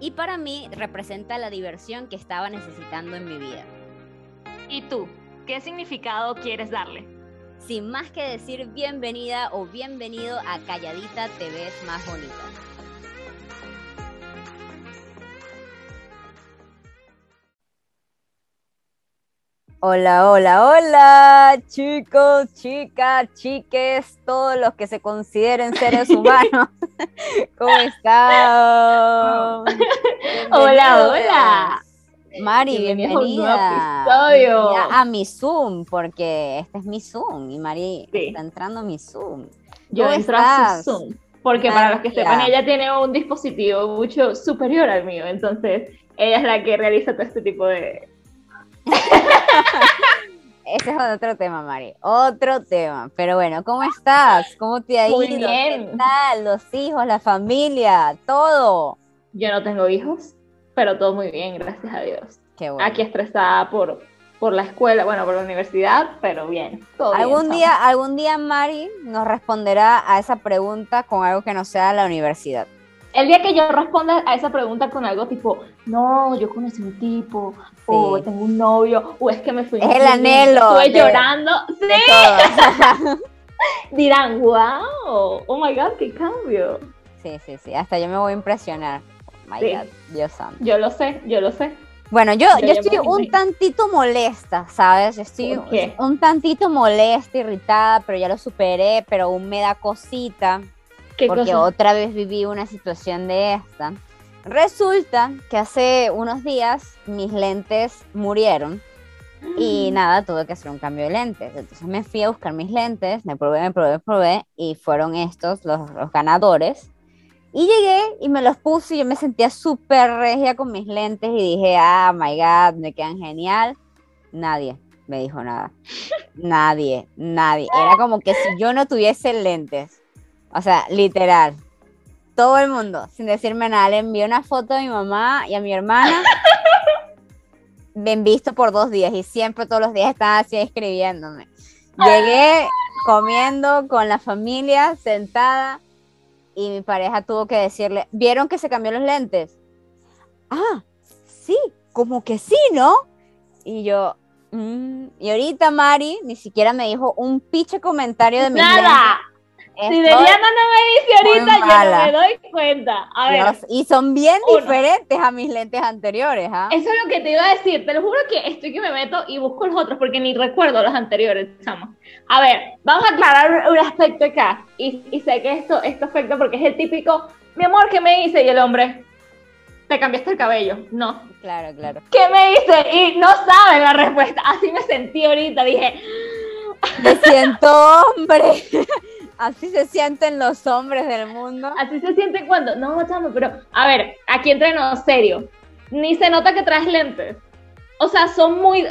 Y para mí representa la diversión que estaba necesitando en mi vida. ¿Y tú? ¿Qué significado quieres darle? Sin más que decir bienvenida o bienvenido a Calladita Te ves más bonita. Hola, hola, hola, chicos, chicas, chiques, todos los que se consideren seres humanos. ¿Cómo están? Hola, hola. Mari, bienvenida. bienvenida a mi Zoom, porque este es mi Zoom y Mari está entrando a mi Zoom. Yo entro a su Zoom, porque para los que sepan, ella tiene un dispositivo mucho superior al mío, entonces ella es la que realiza todo este tipo de ese es otro tema, Mari. Otro tema. Pero bueno, ¿cómo estás? ¿Cómo te ha ido? Muy bien. ¿Qué tal? Los hijos, la familia, todo. Yo no tengo hijos, pero todo muy bien, gracias a Dios. Qué bueno. Aquí estresada por, por la escuela, bueno, por la universidad, pero bien. algún día, algún día Mari nos responderá a esa pregunta con algo que no sea la universidad. El día que yo responda a esa pregunta con algo tipo, no, yo conocí un tipo, o tengo un novio, o es que me fui. Es el anhelo. Estoy llorando. Sí. Dirán, wow, oh my god, qué cambio. Sí, sí, sí. Hasta yo me voy a impresionar. Oh my god, Dios santo. Yo lo sé, yo lo sé. Bueno, yo, yo, estoy un tantito molesta, ¿sabes? Estoy un tantito molesta, irritada, pero ya lo superé, pero aún me da cosita porque otra vez viví una situación de esta. Resulta que hace unos días mis lentes murieron y mm. nada, tuve que hacer un cambio de lentes. Entonces me fui a buscar mis lentes, me probé, me probé, me probé y fueron estos los, los ganadores. Y llegué y me los puse y yo me sentía súper regia con mis lentes y dije, ah, my God, me quedan genial. Nadie me dijo nada. Nadie, nadie. Era como que si yo no tuviese lentes o sea, literal. Todo el mundo, sin decirme nada, le envié una foto a mi mamá y a mi hermana. Ven visto por dos días y siempre todos los días estaba así escribiéndome. Llegué comiendo con la familia, sentada, y mi pareja tuvo que decirle, ¿vieron que se cambió los lentes? Ah, sí, como que sí, ¿no? Y yo, mm", y ahorita Mari ni siquiera me dijo un piche comentario de mi Nada. Si Diana no me dice ahorita, yo no me doy cuenta. A ver. y son bien diferentes a mis lentes anteriores. ¿ah? Eso es lo que te iba a decir. Te lo juro que estoy que me meto y busco los otros porque ni recuerdo los anteriores, chamo. A ver, vamos a aclarar un aspecto acá. Y, y sé que esto, esto afecta porque es el típico, mi amor, ¿qué me dice? Y el hombre, te cambiaste el cabello. No. Claro, claro. ¿Qué me dice? Y no saben la respuesta. Así me sentí ahorita. Dije, me siento hombre. Así se sienten los hombres del mundo. Así se sienten cuando. No, chamo, pero. A ver, aquí entreno serio. Ni se nota que traes lentes. O sea, son muy.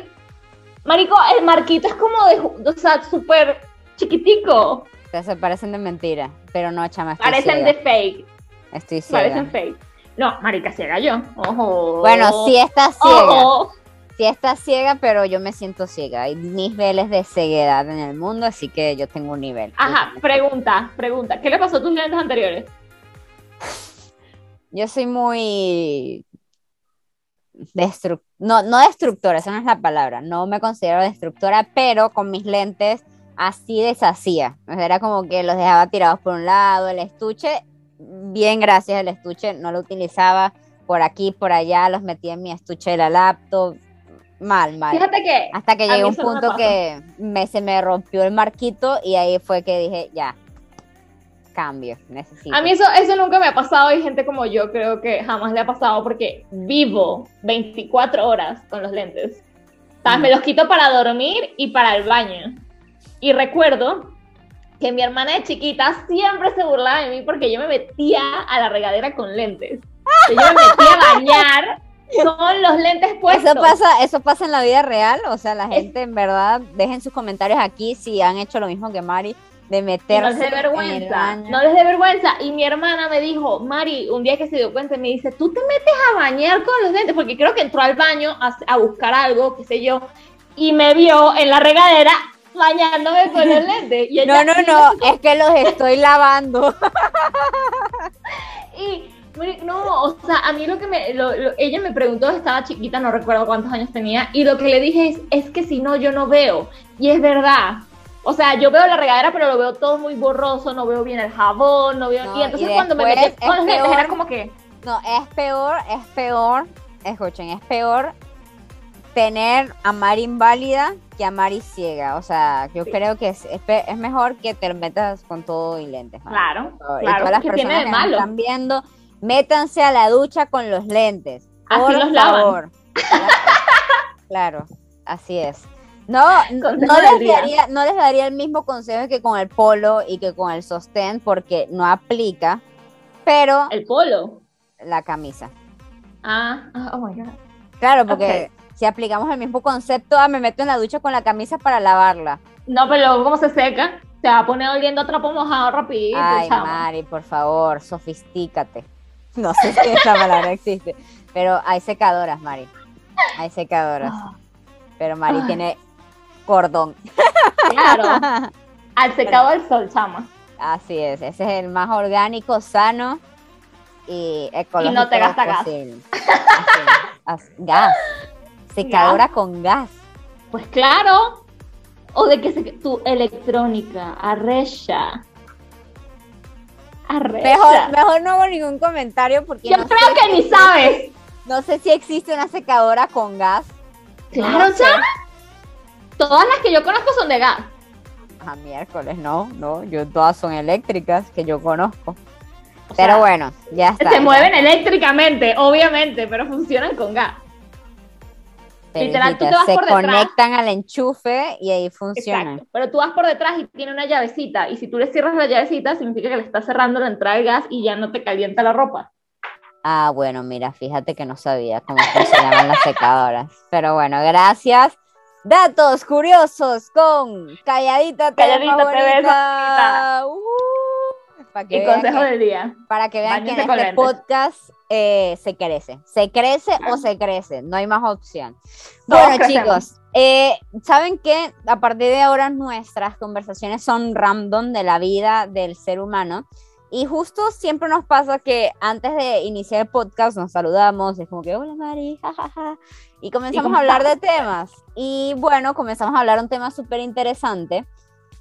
Marico, el marquito es como de. O sea, súper chiquitico. Se parecen de mentira, pero no, chama. Parecen de fake. Estoy ciega. Parecen fake. No, marica, ciega yo. Ojo. Bueno, sí está ciega sí está ciega, pero yo me siento ciega. Hay niveles de ceguedad en el mundo, así que yo tengo un nivel. Ajá, pregunta, pregunta. ¿Qué le pasó a tus lentes anteriores? Yo soy muy no, no destructora, esa no es la palabra. No me considero destructora, pero con mis lentes así deshacía. era como que los dejaba tirados por un lado, el estuche, bien gracias el estuche, no lo utilizaba por aquí, por allá, los metía en mi estuche de la laptop, Mal, mal. Fíjate que. Hasta que llegó un punto que me, se me rompió el marquito y ahí fue que dije, ya, cambio, necesito. A mí eso, eso nunca me ha pasado y gente como yo creo que jamás le ha pasado porque vivo 24 horas con los lentes. Me los quito para dormir y para el baño. Y recuerdo que mi hermana de chiquita siempre se burlaba de mí porque yo me metía a la regadera con lentes. Yo me metí a bañar con los lentes puestos. Eso pasa, eso pasa en la vida real, o sea, la gente en verdad, dejen sus comentarios aquí si han hecho lo mismo que Mari, de meterse. no les dé vergüenza, no les dé vergüenza. Y mi hermana me dijo, Mari, un día que se dio cuenta, me dice, tú te metes a bañar con los lentes, porque creo que entró al baño a, a buscar algo, qué sé yo, y me vio en la regadera bañándome con los lentes. Y no, no, no, es que los estoy lavando. y no, o sea, a mí lo que me, ella me preguntó, estaba chiquita, no recuerdo cuántos años tenía, y lo que le dije es, es que si no, yo no veo. Y es verdad. O sea, yo veo la regadera, pero lo veo todo muy borroso, no veo bien el jabón, no veo... y entonces cuando me metí con los lentes era como que... No, es peor, es peor, escuchen, es peor tener a Mari inválida que a Mari ciega. O sea, yo creo que es, es, mejor que te metas con todo y lentes. Claro, claro. Y todas las personas que están viendo, métanse a la ducha con los lentes. Por los favor. Claro, así es. No, no les, daría, no les daría el mismo consejo que con el polo y que con el sostén porque no aplica, pero... ¿El polo? La camisa. Ah, ah oh my God. Claro, porque si aplicamos el mismo concepto, ah, me meto en la ducha con la camisa para lavarla. No, pero luego como se seca, se va a poner oliendo a trapo mojado rapidito. Ay, Mari, por favor, sofistícate. No sé si esa palabra existe, pero hay secadoras, Mari. Hay secadoras. Pero Mari ah. tiene cordón. Claro. Al secado del sol, chama. Así es, ese es el más orgánico, sano y ecológico. Y no te gasta gas. gas. Secadora con gas. Pues claro. O de que se, tu electrónica, arrecha. Mejor, mejor no hago ningún comentario porque. Yo creo que ni sabes. No sé si existe una secadora con gas. Claro, Todas las que yo conozco son de gas. A miércoles, no, no, yo todas son eléctricas que yo conozco. pero bueno, ya está. Se mueven eléctricamente, obviamente, pero funcionan con gas. Literal, tú te vas se conectan al enchufe y ahí funcionan. Pero tú vas por detrás y tiene una llavecita. Y si tú le cierras la llavecita, significa que le estás cerrando la entrada de gas y ya no te calienta la ropa. Ah, bueno, mira, fíjate que no sabía cómo funcionaban las secadoras. Pero bueno, gracias. Datos curiosos con Calladita Calladita TV uh, y consejo del día. Para que vean que en este podcast eh, se crece. Se crece o se crece, no hay más opción. bueno, chicos, eh, saben que a partir de ahora nuestras conversaciones son random de la vida del ser humano. Y justo siempre nos pasa que antes de iniciar el podcast nos saludamos, es como que, hola Mari, jajaja, y comenzamos a hablar de temas. Y bueno, comenzamos a hablar un tema súper interesante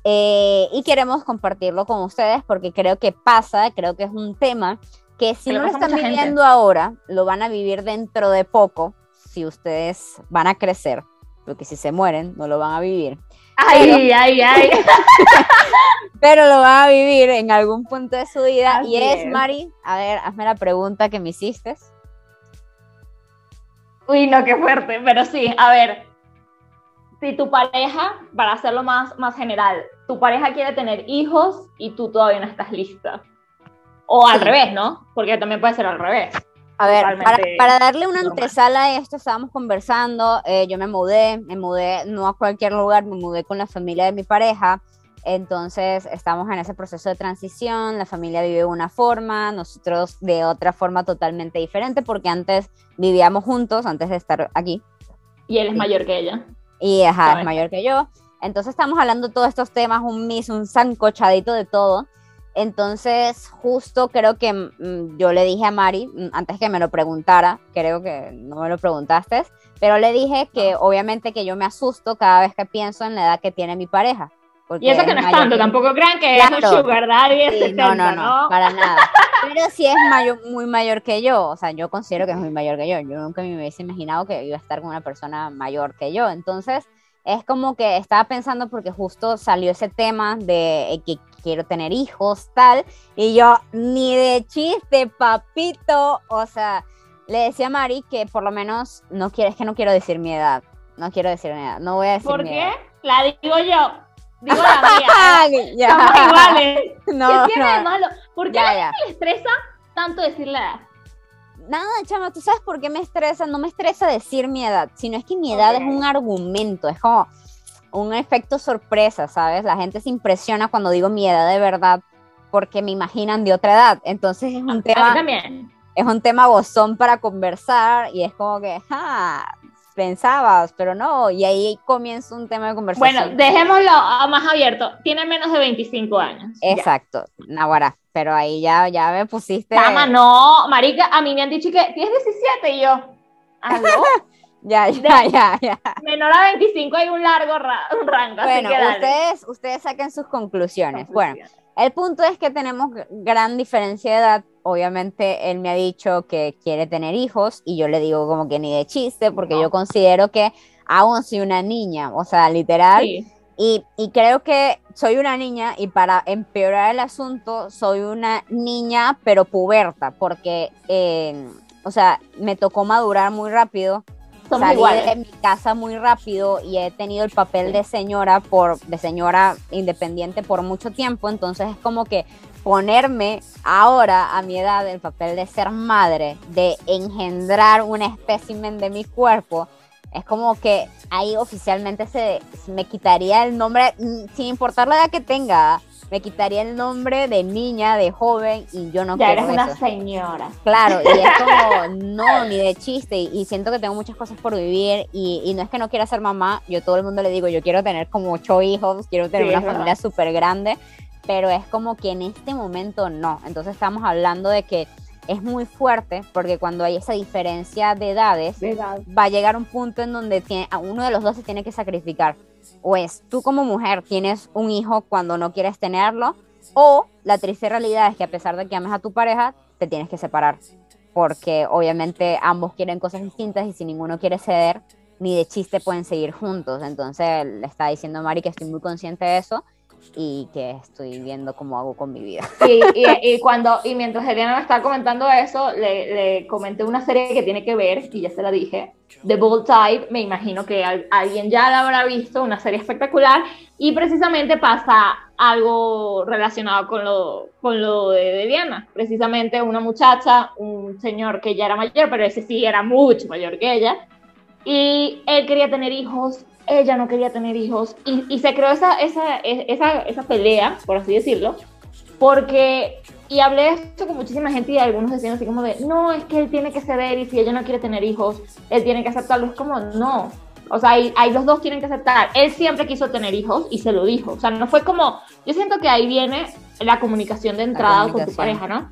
eh, y queremos compartirlo con ustedes porque creo que pasa, creo que es un tema que si no lo están viviendo ahora, lo van a vivir dentro de poco, si ustedes van a crecer, porque si se mueren, no lo van a vivir. Ay, ay, ay. pero lo van a vivir en algún punto de su vida. y es, Mari, a ver, hazme la pregunta que me hiciste. Uy, no, qué fuerte, pero sí, a ver, si tu pareja, para hacerlo más, más general, tu pareja quiere tener hijos y tú todavía no estás lista. O al revés, ¿no? Porque también puede ser al revés. A ver, para, darle una antesala a esto, estábamos conversando, eh, yo me mudé, me mudé no a cualquier lugar, me mudé con la familia de mi pareja, entonces estamos en ese proceso de transición, la familia vive de una forma, nosotros de otra forma totalmente diferente, porque antes vivíamos juntos, antes de estar aquí. Y él es mayor que ella. Y ajá, es mayor que yo. Entonces estamos hablando de todos estos temas, un mis, un zancochadito de todo. Entonces, justo creo que mm, yo le dije a Mari, mm, antes que me lo preguntara, creo que no me lo preguntaste, pero le dije que obviamente que yo me asusto cada vez que pienso en la edad que tiene mi pareja. Y eso que no es tanto, tampoco crean que es un sugar daddy no, no, no, para nada. Pero sí es mayor, muy mayor que yo, o sea, yo considero que es muy mayor que yo. Yo nunca me hubiese imaginado que iba a estar con una persona mayor que yo. Entonces, es como que estaba pensando porque justo salió ese tema de que quiero tener hijos, tal, y yo, ni de chiste, papito, o sea, le decía a Mari que por lo menos no quiere, es que no quiero decir mi edad, no quiero decir mi edad, no voy a decir ¿Por mi qué? La digo yo. Digo la mía. ¿eh? Somos iguales. No, ¿Qué de malo? ¿Por qué a le estresa tanto decir la edad? nada, chama, ¿tú sabes por qué me estresa? No me estresa decir mi edad, sino es que mi edad es un argumento, es como un efecto sorpresa, ¿sabes? La gente se impresiona cuando digo mi edad de verdad porque me imaginan de otra edad. Entonces es un tema... Es un tema gozón para conversar y es como que, ah, pensabas, pero no, y ahí comienza un tema de conversación. Bueno, dejémoslo más abierto, tiene menos de 25 años. Exacto, Nahuara, pero ahí ya, ya me pusiste... Tama, no, marica, a mí me han dicho que tienes 17 y yo, ¿aló? ya, ya, ya, ya. Menor a 25 hay un largo rango. Bueno, ustedes, ustedes saquen sus conclusiones. Bueno, el punto es que tenemos gran diferencia de edad. Obviamente él me ha dicho que quiere tener hijos y yo le digo como que ni de chiste porque yo considero que aún soy una niña, o sea, literal. Y, y, creo que soy una niña y para empeorar el asunto, soy una niña pero puberta porque, eh, o sea, me tocó madurar muy rápido salí de mi casa muy rápido y he tenido el papel de señora por de señora independiente por mucho tiempo, entonces es como que ponerme ahora a mi edad el papel de ser madre, de engendrar un espécimen de mi cuerpo, es como que ahí oficialmente se me quitaría el nombre mm, sin importar la edad que tenga me quitaría el nombre de niña, de joven, y yo no ya quiero eres una señora. Claro, y es como, no, ni de chiste, y, siento que tengo muchas cosas por vivir, y, no es que no quiera ser mamá, yo todo el mundo le digo, yo quiero tener como ocho hijos, quiero tener una familia súper grande, pero es como que en este momento no. Entonces estamos hablando de que es muy fuerte porque cuando hay esa diferencia de edades, va a llegar un punto en donde tiene, a uno de los dos se tiene que sacrificar o es tú como mujer tienes un hijo cuando no quieres tenerlo, o la triste realidad es que a pesar de que ames a tu pareja, te tienes que separar, porque obviamente ambos quieren cosas distintas y si ninguno quiere ceder, ni de chiste pueden seguir juntos. Entonces le está diciendo Mari que estoy muy consciente de eso y que estoy viendo cómo hago con mi vida. Y, y, cuando, y mientras Eliana me estaba comentando eso, le, le, comenté una serie que tiene que ver, y ya se la dije, The Bold Type, me imagino que alguien ya la habrá visto, una serie espectacular, y precisamente pasa algo relacionado con lo, con lo de, Diana, precisamente una muchacha, un señor que ya era mayor, pero ese sí era mucho mayor que ella, y él quería tener hijos ella no quería tener hijos. Y, y se creó esa, esa, esa, esa, pelea, por así decirlo, porque, y hablé esto con muchísima gente y algunos decían así como de, no, es que él tiene que ceder y si ella no quiere tener hijos, él tiene que aceptarlo. Es como, no. O sea, ahí, los dos tienen que aceptar. Él siempre quiso tener hijos y se lo dijo. O sea, no fue como, yo siento que ahí viene la comunicación de entrada con tu pareja, ¿no?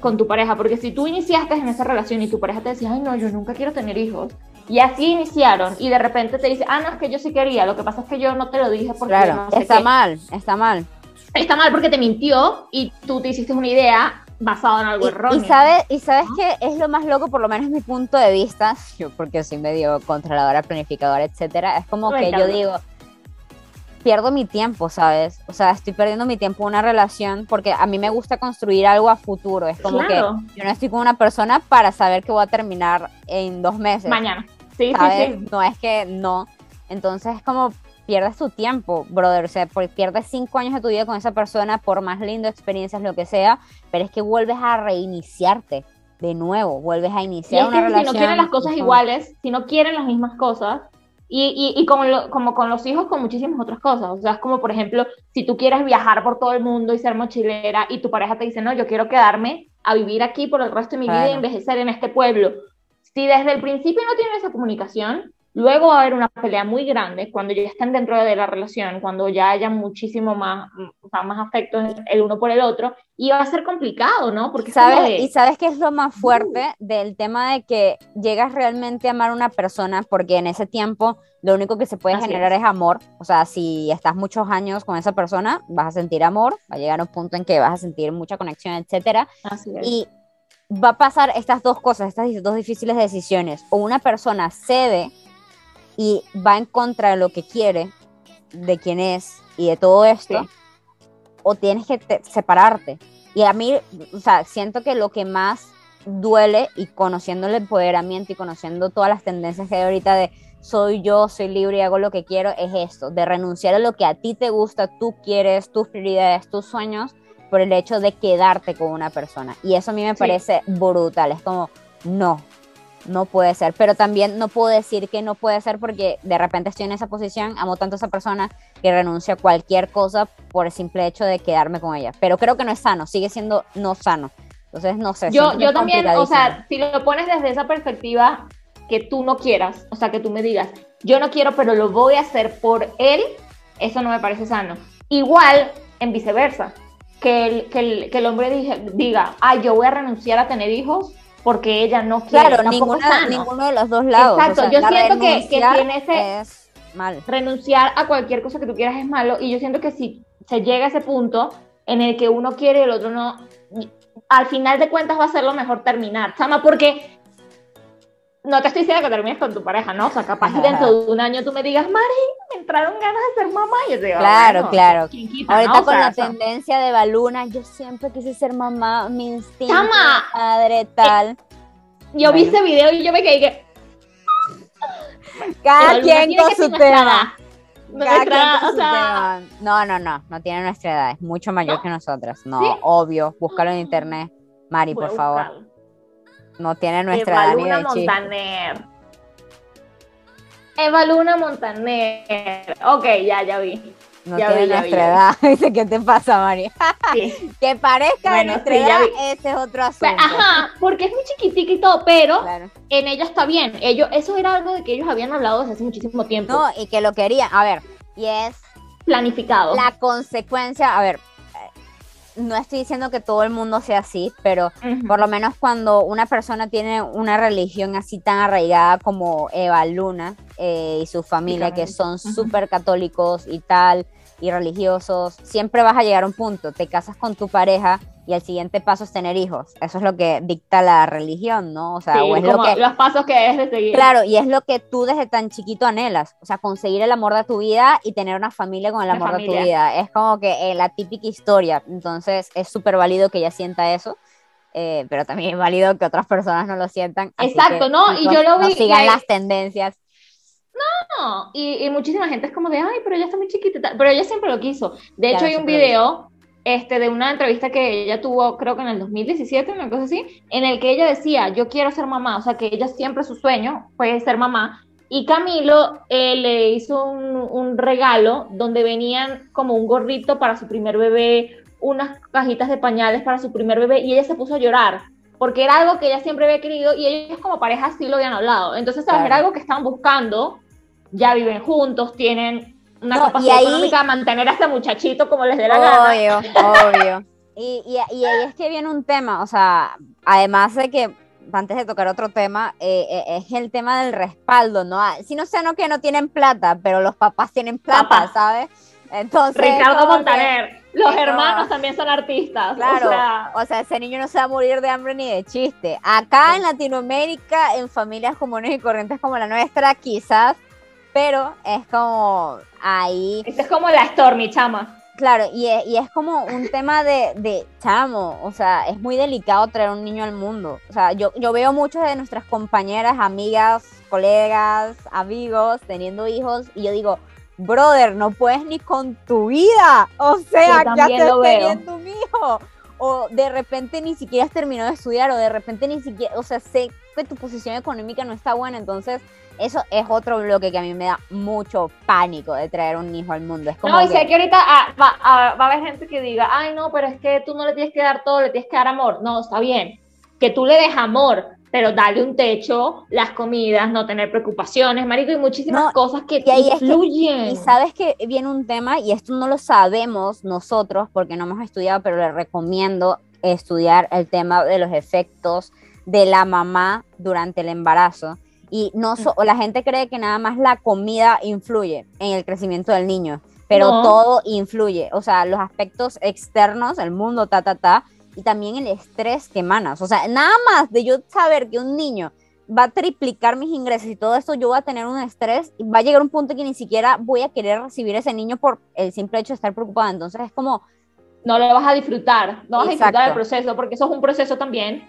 Con tu pareja, porque si tú iniciaste en esa relación y tu pareja te decía, ay, no, yo nunca quiero tener hijos, y así iniciaron y de repente te dice, ah, no, es que yo sí quería, lo que pasa es que yo no te lo dije porque claro, está mal, está mal. Está mal porque te mintió y tú te hiciste una idea basada en algo erróneo. Y sabes, y sabes que es lo más loco, por lo menos mi punto de vista, yo porque soy medio controladora, planificadora, etcétera, es como que yo digo, pierdo mi tiempo, ¿sabes? O sea, estoy perdiendo mi tiempo en una relación porque a mí me gusta construir algo a futuro. Es como que yo no estoy con una persona para saber que voy a terminar en dos meses. Mañana. Sí, ¿sabes? sí, sí. No es que no. Entonces es como pierdes tu tiempo, brother. O sea, pierdes cinco años de tu vida con esa persona, por más lindo experiencias, lo que sea, pero es que vuelves a reiniciarte de nuevo, vuelves a iniciar una relación. Si no quieren las cosas iguales, si no quieren las mismas cosas, y, y, y como, como con los hijos, con muchísimas otras cosas. O sea, es como, por ejemplo, si tú quieres viajar por todo el mundo y ser mochilera y tu pareja te dice, no, yo quiero quedarme a vivir aquí por el resto de mi vida y envejecer en este pueblo. Si desde el principio no tienen esa comunicación, Luego va a haber una pelea muy grande cuando ya estén dentro de la relación, cuando ya haya muchísimo más, más afecto el uno por el otro, y va a ser complicado, ¿no? Porque ¿Sabes? Y sabes qué es lo más fuerte del tema de que llegas realmente a amar a una persona, porque en ese tiempo lo único que se puede generar es. amor. O sea, si estás muchos años con esa persona, vas a sentir amor, va a llegar un punto en que vas a sentir mucha conexión, etcétera. Y va a pasar estas dos cosas, estas dos difíciles decisiones. O una persona cede y va en contra de lo que quiere, de quién es y de todo esto, o tienes que separarte. Y a mí, o sea, siento que lo que más duele y conociendo el empoderamiento y conociendo todas las tendencias que hay ahorita de soy yo, soy libre y hago lo que quiero, es esto, de renunciar a lo que a ti te gusta, tú quieres, tus prioridades, tus sueños, por el hecho de quedarte con una persona. Y eso a mí me parece brutal. Es como, no, no puede ser, pero también no puedo decir que no puede ser porque de repente estoy en esa posición, amo tanto a esa persona que renuncio a cualquier cosa por el simple hecho de quedarme con ella, pero creo que no es sano, sigue siendo no sano. Entonces, no sé. Yo, yo también, o sea, si lo pones desde esa perspectiva que tú no quieras, o sea, que tú me digas, yo no quiero, pero lo voy a hacer por él, eso no me parece sano. Igual, en viceversa, que el, que el, que el hombre diga, ay, yo voy a renunciar a tener hijos porque ella no quiere. Claro, ninguno de los dos lados. Exacto, yo siento que, que tiene ese... Es mal. Renunciar a cualquier cosa que tú quieras es malo y yo siento que si se llega a ese punto en el que uno quiere y el otro no, al final de cuentas va a ser lo mejor terminar, chama, porque no te estoy diciendo que termines con tu pareja, ¿no? O sea, capaz dentro de un año tú me digas, Mari, me entraron ganas de ser mamá. Y yo te digo, claro, claro. Ahorita con la tendencia de Baluna, yo siempre quise ser mamá, mi instinto, Chama, madre, eh, tal. yo vi ese video y yo me quedé que... Cada quien con su tema. No, no, no, no tiene nuestra edad, es mucho mayor que nosotras. No, obvio, búscalo en internet. Mari, por favor. No tiene nuestra edad ni de Montaner. Eva Luna Montaner. Ok, ya, ya vi. No tiene nuestra edad. Dice, ¿qué te pasa, Mari? que parezca de nuestra edad, ese es otro asunto. Ajá, porque es muy chiquitica y todo, pero en ella está bien. Ellos, eso era algo de que ellos habían hablado desde hace muchísimo tiempo. No, y que lo querían. A ver, y es... Planificado. La consecuencia, a ver, no estoy diciendo que todo el mundo sea así, pero por lo menos cuando una persona tiene una religión así tan arraigada como Eva Luna eh, y su familia, que son súper católicos y tal, y religiosos, siempre vas a llegar a un punto, te casas con tu pareja y el siguiente paso es tener hijos. Eso es lo que dicta la religión, ¿no? O sea, es lo que, los pasos que es de seguir. Claro, y es lo que tú desde tan chiquito anhelas, o sea, conseguir el amor de tu vida y tener una familia con el amor de tu vida. Es como que eh, la típica historia, entonces es súper válido que ella sienta eso. Eh, pero también es válido que otras personas no lo sientan. Exacto, ¿no? Y yo lo vi. No sigan las tendencias. No, y, y, muchísima gente es como de, ay, pero ella está muy chiquita, pero ella siempre lo quiso. De hecho, hay un video este, de una entrevista que ella tuvo, creo que en el 2017, una cosa así, en el que ella decía, yo quiero ser mamá, o sea, que ella siempre su sueño fue ser mamá. Y Camilo eh, le hizo un, un, regalo donde venían como un gorrito para su primer bebé, unas cajitas de pañales para su primer bebé, y ella se puso a llorar, porque era algo que ella siempre había querido y ellos como pareja sí lo habían hablado. Entonces, era algo que estaban buscando, ya viven juntos, tienen una capacidad económica a mantener a este muchachito como les dé la gana. Obvio, obvio. Y, y, y, ahí es que viene un tema, o sea, además de que, antes de tocar otro tema, eh, eh, es el tema del respaldo, ¿no? Ah, si no sé, no que no tienen plata, pero los papás tienen plata, ¿sabes? Entonces, Ricardo Montaner, los hermanos también son artistas. Claro, o sea, o sea, ese niño no se va a morir de hambre ni de chiste. Acá en Latinoamérica, en familias comunes y corrientes como la nuestra, quizás pero es como ahí... Esto es como la Stormy, chama. Claro, y es, y es como un tema de, de, chamo, o sea, es muy delicado traer un niño al mundo. O sea, yo, yo veo muchas de nuestras compañeras, amigas, colegas, amigos teniendo hijos y yo digo, brother, no puedes ni con tu vida. O sea, ya estás teniendo un hijo. O de repente ni siquiera has terminado de estudiar, o de repente ni siquiera, o sea, sé que tu posición económica no está buena, entonces eso es otro bloque que a mí me da mucho pánico de traer un hijo al mundo. Es como no, y sé que ahorita ah, va, ah, va, a haber gente que diga, ay, no, pero es que tú no le tienes que dar todo, le tienes que dar amor. No, está bien, que tú le des amor, pero darle un techo, las comidas, no tener preocupaciones, marico, y muchísimas cosas que y ahí influyen. y sabes que viene un tema, y esto no lo sabemos nosotros porque no hemos estudiado, pero le recomiendo estudiar el tema de los efectos de la mamá durante el embarazo y no la gente cree que nada más la comida influye en el crecimiento del niño, pero todo influye, o sea, los aspectos externos, el mundo, ta, ta, ta, y también el estrés que emanas. O sea, nada más de yo saber que un niño va a triplicar mis ingresos y todo esto, yo voy a tener un estrés y va a llegar un punto que ni siquiera voy a querer recibir ese niño por el simple hecho de estar preocupada. Entonces es como... No lo vas a disfrutar, no vas a disfrutar del proceso, porque eso es un proceso también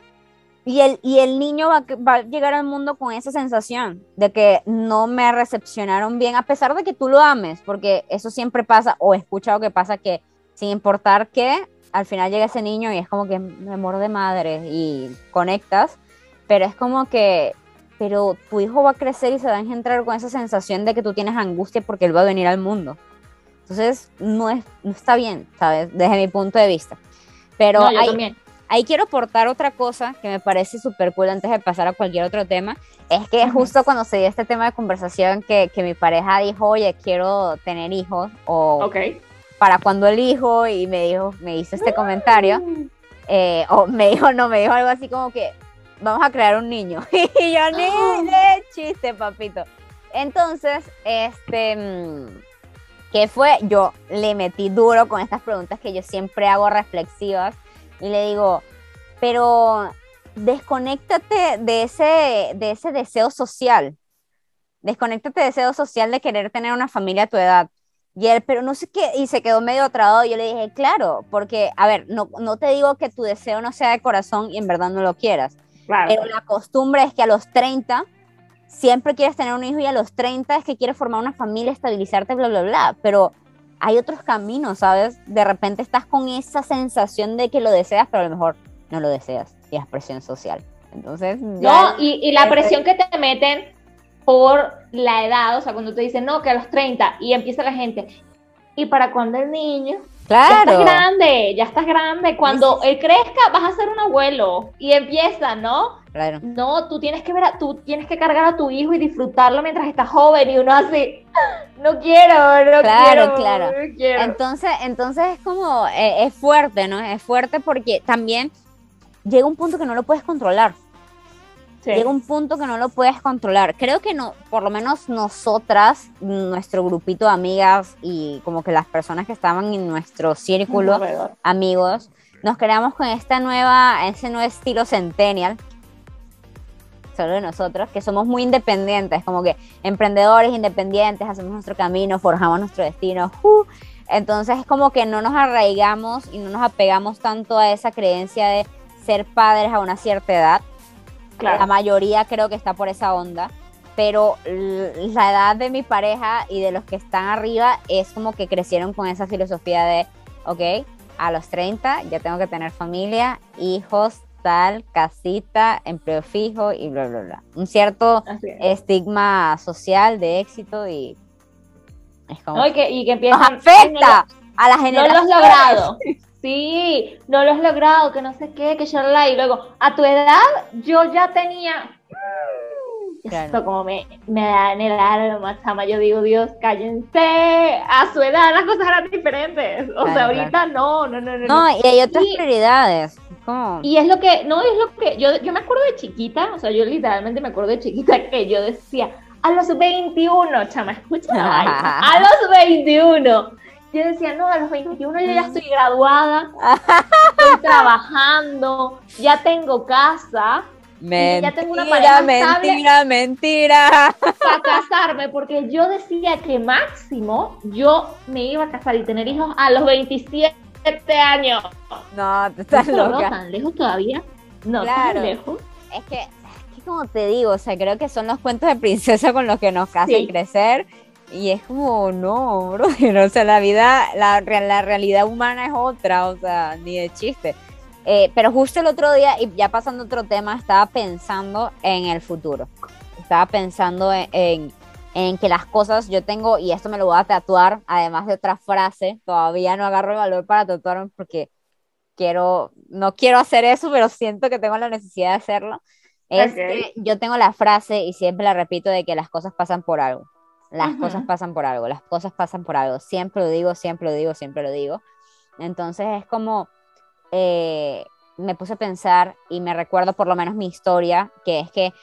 y el, y el niño va, va, a llegar al mundo con esa sensación de que no me recepcionaron bien, a pesar de que tú lo ames, porque eso siempre pasa, o he escuchado que pasa que sin importar qué, al final llega ese niño y es como que me amor de madre y conectas. pero es como que, pero tu hijo va a crecer y se va a encontrar con esa sensación de que tú tienes angustia porque él va a venir al mundo. Entonces, no, es, no está bien, ¿sabes? Desde mi punto de vista. Pero ahí, ahí, quiero aportar otra cosa que me parece súper cool antes de pasar a cualquier otro tema. Es que justo cuando se dio este tema de conversación que, que mi pareja dijo, oye, quiero tener hijos, o para cuando el hijo, y me dijo, me hizo este comentario, eh, o me dijo, no, me dijo algo así como que, vamos a crear un niño. y yo, ni de chiste, papito. Entonces, este, mm, ¿qué fue? Yo le metí duro con estas preguntas que yo siempre hago reflexivas y le digo, pero desconéctate de ese, de ese deseo social. Desconéctate de ese deseo social de querer tener una familia a tu edad. Y él, pero no sé qué, y se quedó medio atrado. Yo le dije, claro, porque, a ver, no, no te digo que tu deseo no sea de corazón y en verdad no lo quieras. Pero la costumbre es que a los 30 siempre quieres tener un hijo y a los 30 es que quieres formar una familia, estabilizarte, bla, bla, bla. Pero hay otros caminos, ¿sabes? De repente estás con esa sensación de que lo deseas, pero a lo mejor no lo deseas y es presión social. Entonces, no, y, la presión que te meten por la edad, o sea, cuando te dicen, no, que a los 30 y empieza la gente, ¿y para cuando el niño? Claro. Ya estás grande, ya estás grande. Cuando él crezca, vas a ser un abuelo. Y empieza, ¿no? Claro. No, tú tienes que ver, tú tienes que cargar a tu hijo y disfrutarlo mientras estás joven. Y uno así, no quiero, no quiero. Claro, quiero. Entonces, entonces es como, eh, es fuerte, ¿no? Es fuerte porque también llega un punto que no lo puedes controlar. Llega un punto que no lo puedes controlar. Creo que no, por lo menos nosotras, nuestro grupito de amigas y como que las personas que estaban en nuestro círculo, amigos, nos creamos con esta nueva, ese nuevo estilo centennial, solo de nosotros, que somos muy independientes, como que emprendedores independientes, hacemos nuestro camino, forjamos nuestro destino. Uh. entonces es como que no nos arraigamos y no nos apegamos tanto a esa creencia de ser padres a una cierta edad. La mayoría creo que está por esa onda, pero la edad de mi pareja y de los que están arriba es como que crecieron con esa filosofía de, ok, a los 30 ya tengo que tener familia, hijos, tal, casita, empleo fijo y bla, bla, bla. Un cierto estigma social de éxito y es como... y, que, y que empieza... afecta a la generación. No logrado. Sí, no lo has logrado, que no sé qué, que la y luego, a tu edad, yo ya tenía... Esto como me, me da en el alma, chama, yo digo, Dios, cállense, a su edad las cosas eran diferentes, o sea, ahorita no, no, no, no. No, y hay otras prioridades. Y es lo que, no, es lo que, yo, yo me acuerdo de chiquita, o sea, yo literalmente me acuerdo de chiquita que yo decía, a los 21, chama, escucha, a los 21 yo decía, no, a los 21 yo ya estoy graduada, estoy trabajando, ya tengo casa. Mentira, ya tengo una pareja mentira, mentira. Para casarme, porque yo decía que máximo yo me iba a casar y tener hijos a los 27 años. No, te estás loca. No, tan lejos todavía. No, tan lejos. Es que, es que como te digo, o sea, creo que son los cuentos de princesa con los que nos hacen crecer y es como, no, bro, o sea, la vida, la, la realidad humana es otra, o sea, ni de chiste. Eh, pero justo el otro día, y ya pasando a otro tema, estaba pensando en el futuro. Estaba pensando en, en, que las cosas, yo tengo, y esto me lo voy a tatuar, además de otra frase, todavía no agarro el valor para tatuarme porque quiero, no quiero hacer eso, pero siento que tengo la necesidad de hacerlo. Es que yo tengo la frase, y siempre la repito, de que las cosas pasan por algo. Las cosas pasan por algo, las cosas pasan por algo. Siempre lo digo, siempre lo digo, siempre lo digo. Entonces es como, eh, me puse a pensar y me recuerdo por lo menos mi historia, que es que,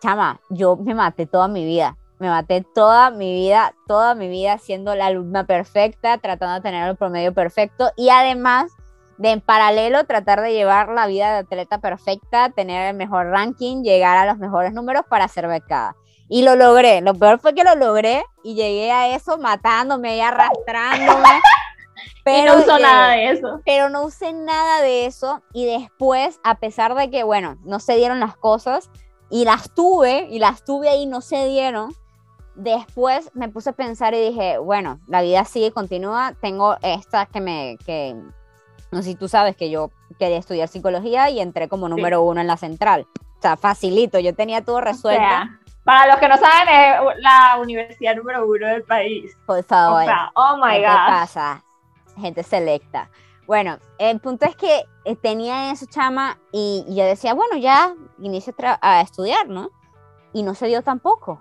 chama, yo me maté toda mi vida. Me maté toda mi vida, toda mi vida siendo la alumna perfecta, tratando de tener el promedio perfecto y además de en paralelo tratar de llevar la vida de atleta perfecta, tener el mejor ranking, llegar a los mejores números para ser becada. Y lo logré. Lo peor fue que lo logré y llegué a eso matándome y arrastrándome. Pero no usó nada de eso. Pero no usé nada de eso. Y después, a pesar de que, bueno, no se dieron las cosas y las tuve, y las tuve ahí, no se dieron. Después me puse a pensar y dije, bueno, la vida sigue, continúa. Tengo esta que me, que, no sé si tú sabes que yo quería estudiar psicología y entré como número uno en la central O sea, facilito, yo tenía todo resuelto. Para los que no saben, es la universidad número uno del país. Por favor. oh my God. ¿Qué pasa? Gente selecta. Bueno, el punto es que eh, tenía eso, chama, y, yo decía, bueno, ya inicio a estudiar, ¿no? Y no se dio tampoco.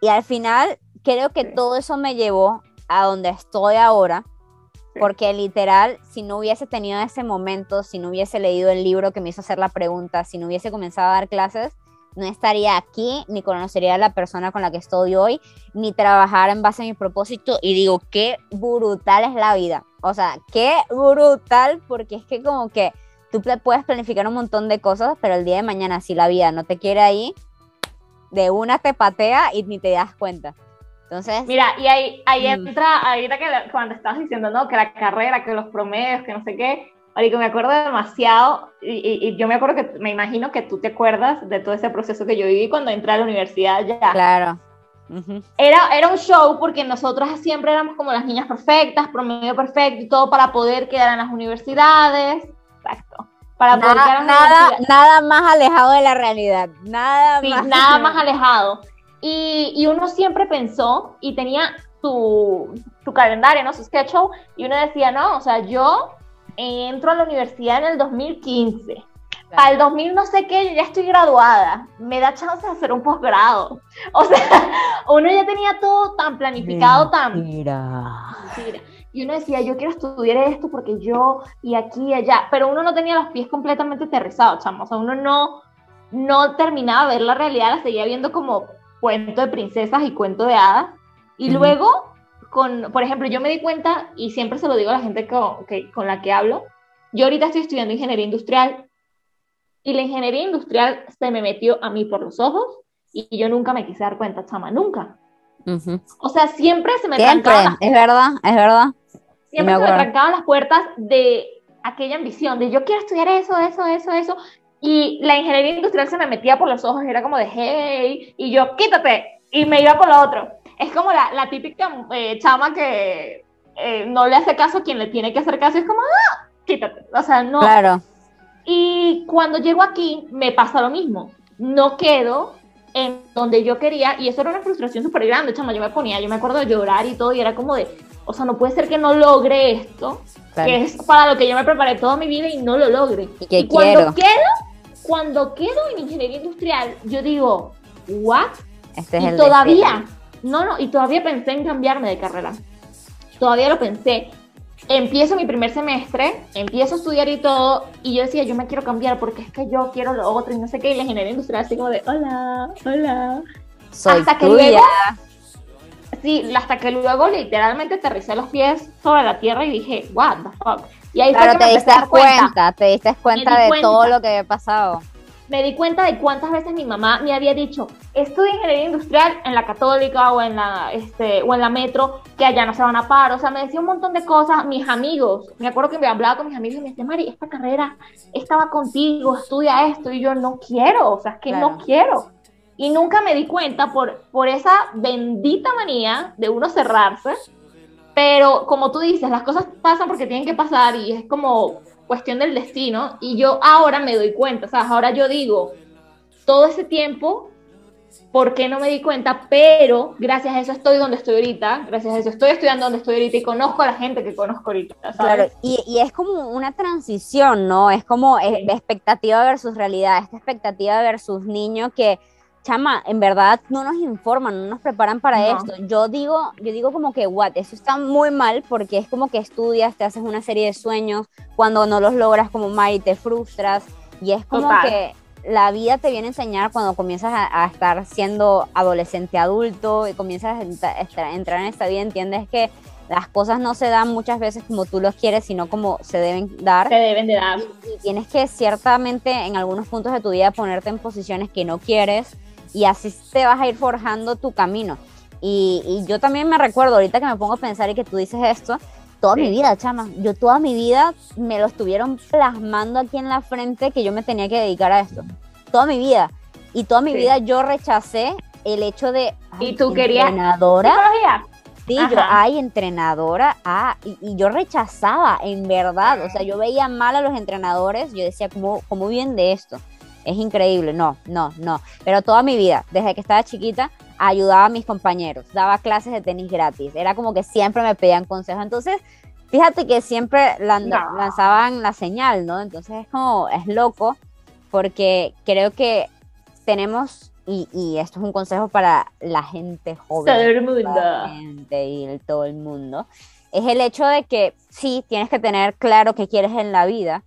Y al final, creo que todo eso me llevó a donde estoy ahora, porque literal, si no hubiese tenido ese momento, si no hubiese leído el libro que me hizo hacer la pregunta, si no hubiese comenzado a dar clases, no estaría aquí, ni conocería a la persona con la que estoy hoy, ni trabajar en base a mi propósito. Y digo, qué brutal es la vida. O sea, qué brutal, porque es que como que tú puedes planificar un montón de cosas, pero el día de mañana, si la vida no te quiere ahí, de una te patea y ni te das cuenta. Entonces. Mira, y ahí, ahí mm. entra, ahorita que cuando estás diciendo, ¿no? Que la carrera, que los promedios, que no sé qué. Marico, me acuerdo demasiado, y, yo me acuerdo que, me imagino que tú te acuerdas de todo ese proceso que yo viví cuando entré a la universidad ya. Claro. era, era un show porque nosotras siempre éramos como las niñas perfectas, promedio perfecto y todo para poder quedar en las universidades. Exacto. Para nada, poder quedar en nada, nada más alejado de la realidad. Nada sí, más. Nada más alejado. Y, y, uno siempre pensó y tenía su, su calendario, ¿no? Su schedule, y uno decía, no, o sea, yo entro a la universidad en el 2015. Para el 2000 no sé qué, yo ya estoy graduada. Me da chance de hacer un posgrado. O sea, uno ya tenía todo tan planificado, tan... Mentira. Y uno decía, yo quiero estudiar esto porque yo y aquí y allá. Pero uno no tenía los pies completamente aterrizados, chamo. O sea, uno no, no terminaba de ver la realidad, la seguía viendo como cuento de princesas y cuento de hadas. Y luego con, por ejemplo, yo me di cuenta, y siempre se lo digo a la gente con, que, con la que hablo, yo ahorita estoy estudiando ingeniería industrial y la ingeniería industrial se me metió a mí por los ojos y yo nunca me quise dar cuenta, chama, nunca. O sea, siempre se me siempre, es verdad, es verdad. Siempre se me trancaban las puertas de aquella ambición, de yo quiero estudiar eso, eso, eso, eso. Y la ingeniería industrial se me metía por los ojos, era como de hey, y yo quítate, y me iba por lo otro es como la, la típica eh, chama que eh, no le hace caso a quien le tiene que hacer caso, es como, ah, quítate, o sea, no. Claro. Y cuando llego aquí, me pasa lo mismo, no quedo en donde yo quería, y eso era una frustración súper grande, chama, yo me ponía, yo me acuerdo de llorar y todo, y era como de, o sea, no puede ser que no logre esto, que es para lo que yo me preparé toda mi vida y no lo logre. Y, cuando quedo, cuando quedo en ingeniería industrial, yo digo, ¿what? Este es y todavía, no, no, y todavía pensé en cambiarme de carrera. Todavía lo pensé. Empiezo mi primer semestre, empiezo a estudiar y todo, y yo decía, yo me quiero cambiar porque es que yo quiero lo otro y no sé qué, y la ingeniería industrial así como de, hola, hola. Soy hasta que luego, sí, hasta que luego literalmente aterricé los pies sobre la tierra y dije, what the fuck. Y ahí Pero te diste cuenta, te diste cuenta de todo lo que había pasado me di cuenta de cuántas veces mi mamá me había dicho, estudia ingeniería industrial en la católica o en la, este, o en la metro, que allá no se van a parar. O sea, me decía un montón de cosas. Mis amigos, me acuerdo que me hablaba con mis amigos y me decía, Mari, esta carrera estaba contigo, estudia esto. Y yo no quiero, o sea, es que no quiero. Y nunca me di cuenta por, por esa bendita manía de uno cerrarse. Pero como tú dices, las cosas pasan porque tienen que pasar y es como cuestión del destino y yo ahora me doy cuenta, o sea, ahora yo digo, todo ese tiempo, ¿por qué no me di cuenta? Pero gracias a eso estoy donde estoy ahorita, gracias a eso estoy estudiando donde estoy ahorita y conozco a la gente que conozco ahorita. ¿sabes? Claro, y, y, es como una transición, ¿no? Es como eh, expectativa versus realidad, esta expectativa versus niño que chama, en verdad no nos informan, no nos preparan para esto. Yo digo, yo digo como que, what, eso está muy mal porque es como que estudias, te haces una serie de sueños, cuando no los logras como Mari te frustras y es como que la vida te viene a enseñar cuando comienzas a, estar siendo adolescente adulto y comienzas a, entrar en esta vida, entiendes que las cosas no se dan muchas veces como tú los quieres, sino como se deben dar. Se deben de dar. y tienes que ciertamente en algunos puntos de tu vida ponerte en posiciones que no quieres y así te vas a ir forjando tu camino. Y, yo también me recuerdo, ahorita que me pongo a pensar y que tú dices esto, toda mi vida, chama, yo toda mi vida me lo estuvieron plasmando aquí en la frente que yo me tenía que dedicar a esto. Toda mi vida. Y toda mi vida yo rechacé el hecho de... ¿Y tú querías entrenadora? Sí, yo, ay, entrenadora, ah, y, yo rechazaba, en verdad, o sea, yo veía mal a los entrenadores, yo decía, ¿cómo, cómo viven de esto? Es increíble, no, no, no. Pero toda mi vida, desde que estaba chiquita, ayudaba a mis compañeros, daba clases de tenis gratis, era como que siempre me pedían consejos. Entonces, fíjate que siempre lanzaban la señal, ¿no? Entonces es como, es loco, porque creo que tenemos, y, y esto es un consejo para la gente joven, todo el mundo. La gente y todo el mundo, es el hecho de que sí, tienes que tener claro qué quieres en la vida,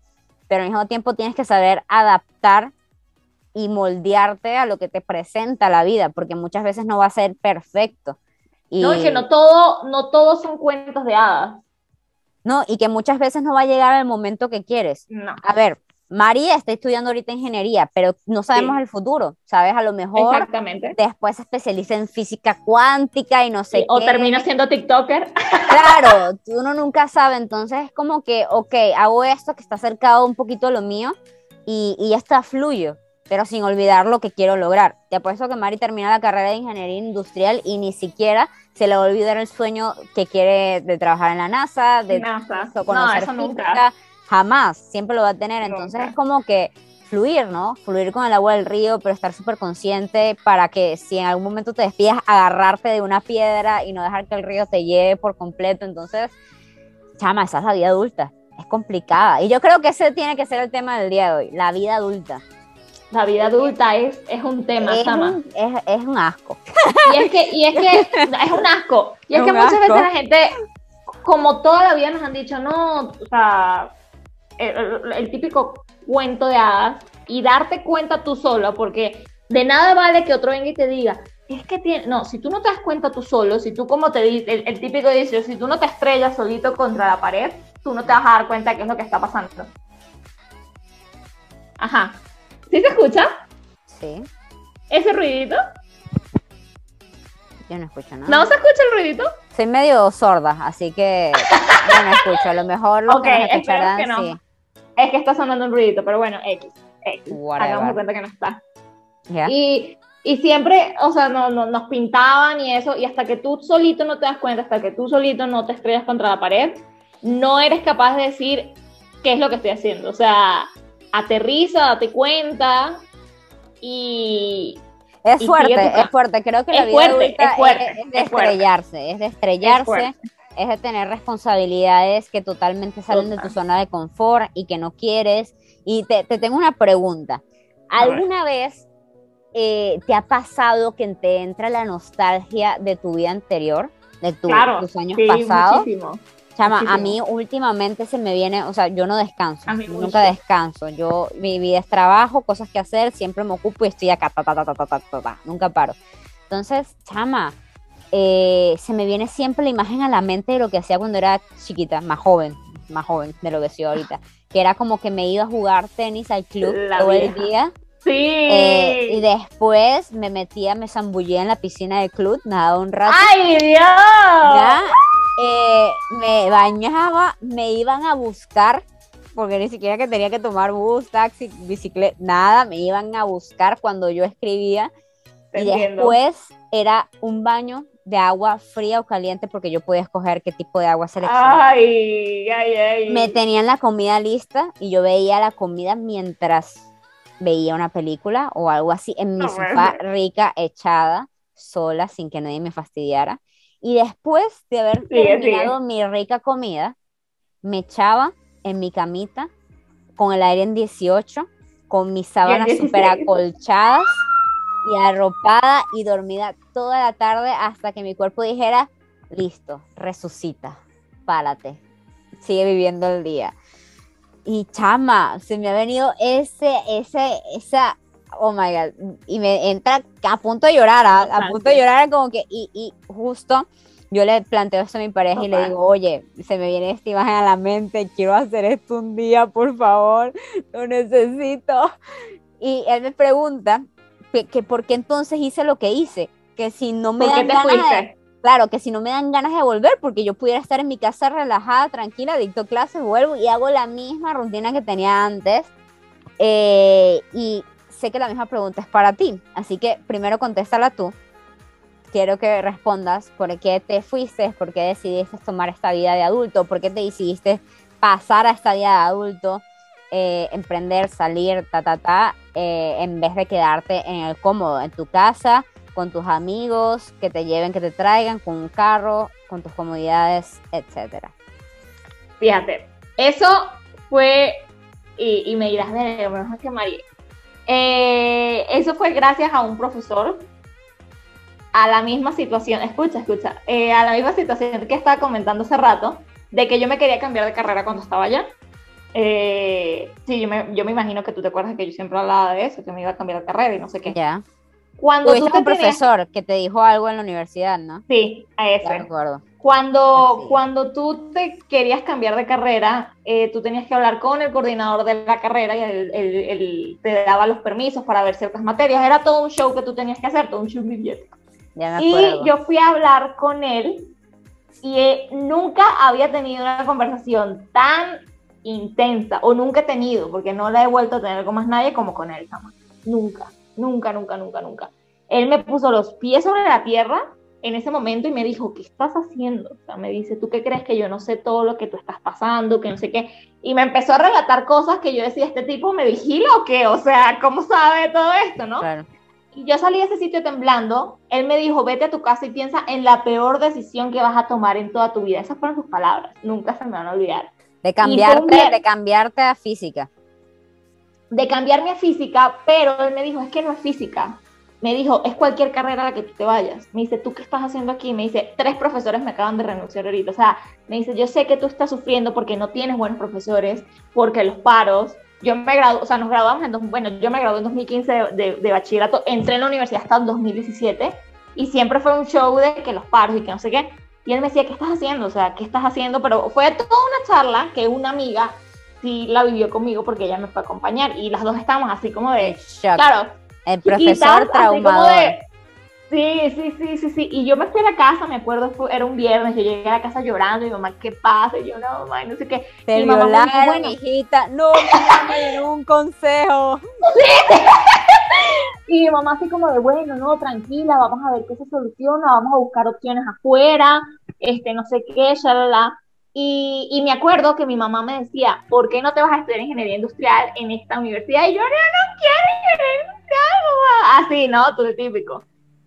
pero al mismo tiempo tienes que saber adaptar y moldearte a lo que te presenta la vida, porque muchas veces no va a ser perfecto. Y... No, es que no todo, no todos son cuentos de hadas. No, y que muchas veces no va a llegar el momento que quieres. No. A ver, María está estudiando ahorita ingeniería, pero no sabemos el futuro, ¿sabes? A lo mejor Exactamente. después se especializa en física cuántica y no sé O termina siendo TikToker. Claro, uno nunca sabe, entonces es como que, ok, hago esto que está acercado un poquito a lo mío y, y ya está, fluyo, pero sin olvidar lo que quiero lograr. Te apuesto que Mari termina la carrera de ingeniería industrial y ni siquiera se le va a olvidar el sueño que quiere de trabajar en la NASA, de NASA. conocer no, nunca jamás, siempre lo va a tener. Entonces es como que fluir, ¿no? Fluir con el agua del río, pero estar súper consciente para que si en algún momento te despidas, agarrarte de una piedra y no dejar que el río te lleve por completo. Entonces, chama, esa es la vida adulta. Es complicada. Y yo creo que ese tiene que ser el tema del día de hoy, la vida adulta. La vida adulta es, es un tema, es Un, es, un asco. Y es que, y es que es un asco. Y es, que muchas veces la gente, como toda la vida nos han dicho, no, o sea, el, típico cuento de hadas y darte cuenta tú solo, porque de nada vale que otro venga y te diga, es que tiene, no, si tú no te das cuenta tú solo, si tú como te dice, el, típico dice, si tú no te estrellas solito contra la pared, tú no te vas a dar cuenta de qué es lo que está pasando. Ajá. ¿Sí se escucha? Sí. ¿Ese ruidito? Yo no escucho nada. ¿No se escucha el ruidito? Soy medio sorda, así que no escucho. A lo mejor lo que escucharán, que no. sí. Es que está sonando un ruidito, pero bueno, X. X. Hagamos cuenta que no está. Y, y, siempre, o sea, no, no, nos pintaban y eso, y hasta que tú solito no te das cuenta, hasta que tú solito no te estrellas contra la pared, no eres capaz de decir qué es lo que estoy haciendo. O sea, aterriza, date cuenta y, es fuerte, es fuerte. Creo que la vida adulta es, de estrellarse, es de estrellarse, es, de tener responsabilidades que totalmente salen de tu zona de confort y que no quieres. Y te, tengo una pregunta. ¿Alguna vez eh, te ha pasado que te entra la nostalgia de tu vida anterior, de tus años pasados? Muchísimo. Chama, a mí últimamente se me viene, o sea, yo no descanso, nunca descanso. Yo, mi vida es trabajo, cosas que hacer, siempre me ocupo y estoy acá, ta, ta, ta, nunca paro. Entonces, chama, eh, se me viene siempre la imagen a la mente de lo que hacía cuando era chiquita, más joven, más joven de lo que soy ahorita, que era como que me iba a jugar tenis al club todo el día. Sí. Eh, y después me metía, me zambullía en la piscina del club, nada un rato. ¡Ay, Dios! ¿Ya? Eh, me bañaba, me iban a buscar, porque ni siquiera que tenía que tomar bus, taxi, bicicleta, nada, me iban a buscar cuando yo escribía. y después era un baño de agua fría o caliente porque yo podía escoger qué tipo de agua seleccionar. Ay, ay, ay. Me tenían la comida lista y yo veía la comida mientras veía una película o algo así en mi sofá rica, echada, sola, sin que nadie me fastidiara. Y después de haber terminado mi rica comida, me echaba en mi camita con el aire en 18, con mis sábanas súper acolchadas y arropada y dormida toda la tarde hasta que mi cuerpo dijera, listo, resucita, párate, sigue viviendo el día. Y chama, se me ha venido ese, ese, esa, oh my god, y me entra a punto de llorar, a, a punto de llorar como que, y, y justo yo le planteo esto a mi pareja y le digo, oye, se me viene esta imagen a la mente, quiero hacer esto un día, por favor, lo necesito. Y él me pregunta que, por qué entonces hice lo que hice, que si no me dan ganas claro, que si no me dan ganas de volver, porque yo pudiera estar en mi casa relajada, tranquila, dicto clases, vuelvo y hago la misma rutina que tenía antes. Eh, y sé que la misma pregunta es para ti, así que primero contéstala tú quiero que respondas por qué te fuiste, por qué decidiste tomar esta vida de adulto, por qué te decidiste pasar a esta vida de adulto, eh, emprender, salir, ta, ta, ta, eh, en vez de quedarte en el cómodo, en tu casa, con tus amigos, que te lleven, que te traigan, con un carro, con tus comodidades, etcétera. Fíjate, eso fue, y, me dirás, de es que María, eh, eso fue gracias a un profesor, a la misma situación, escucha, escucha, eh, a la misma situación que estaba comentando hace rato, de que yo me quería cambiar de carrera cuando estaba allá. Eh, sí, yo me, yo me, imagino que tú te acuerdas que yo siempre hablaba de eso, que me iba a cambiar de carrera y no sé qué. Ya. Cuando tú un profesor que te dijo algo en la universidad, ¿no? Sí, a eso. recuerdo. Cuando, cuando tú te querías cambiar de carrera, eh, tú tenías que hablar con el coordinador de la carrera y él, te daba los permisos para ver ciertas materias. Era todo un show que tú tenías que hacer, todo un show bibliótico. y yo fui a hablar con él y eh, nunca había tenido una conversación tan intensa, o nunca he tenido, porque no la he vuelto a tener con más nadie como con él, jamás. Nunca, nunca, nunca, nunca, nunca. Él me puso los pies sobre la tierra en ese momento y me dijo, ¿qué estás haciendo? O sea, me dice, ¿tú qué crees que yo no sé todo lo que tú estás pasando, que no sé qué? Y me empezó a relatar cosas que yo decía, ¿este tipo me vigila o qué? O sea, ¿cómo sabe todo esto, no? Y yo salí de ese sitio temblando, él me dijo, vete a tu casa y piensa en la peor decisión que vas a tomar en toda tu vida. Esas fueron sus palabras, nunca se me van a olvidar. De cambiarte, de cambiarte a física. De cambiarme a física, pero él me dijo, es que no es física, me dijo, es cualquier carrera a la que tú te vayas. Me dice, ¿tú qué estás haciendo aquí? Me dice, tres profesores me acaban de renunciar ahorita. O sea, me dice, yo sé que tú estás sufriendo porque no tienes buenos profesores, porque los paros. Yo me gradué, o sea, nos graduamos en, bueno, yo me gradué en 2015 de, de, bachillerato, entré en la universidad hasta el 2017 y siempre fue un show de que los paros y que no sé qué. Y él me decía, ¿qué estás haciendo? O sea, ¿qué estás haciendo? Pero fue toda una charla que una amiga sí la vivió conmigo porque ella me fue a acompañar y las dos estábamos así como de, claro, el profesor traumador. Sí, sí, sí, sí, sí. Y yo me fui a la casa, me acuerdo, era un viernes, yo llegué a la casa llorando, y mi mamá, ¿qué pasa? Y yo, no, mamá, no sé qué. Te mamá violaron, bueno, hijita, no, me den un consejo. Sí. y mi mamá así como de, bueno, no, tranquila, vamos a ver qué se soluciona, vamos a buscar opciones afuera, este, no sé qué, shalala. Y, y me acuerdo que mi mamá me decía, ¿por qué no te vas a estudiar ingeniería industrial en esta universidad? Y yo, no, no quiero ingeniería así, ¿no? Todo típico.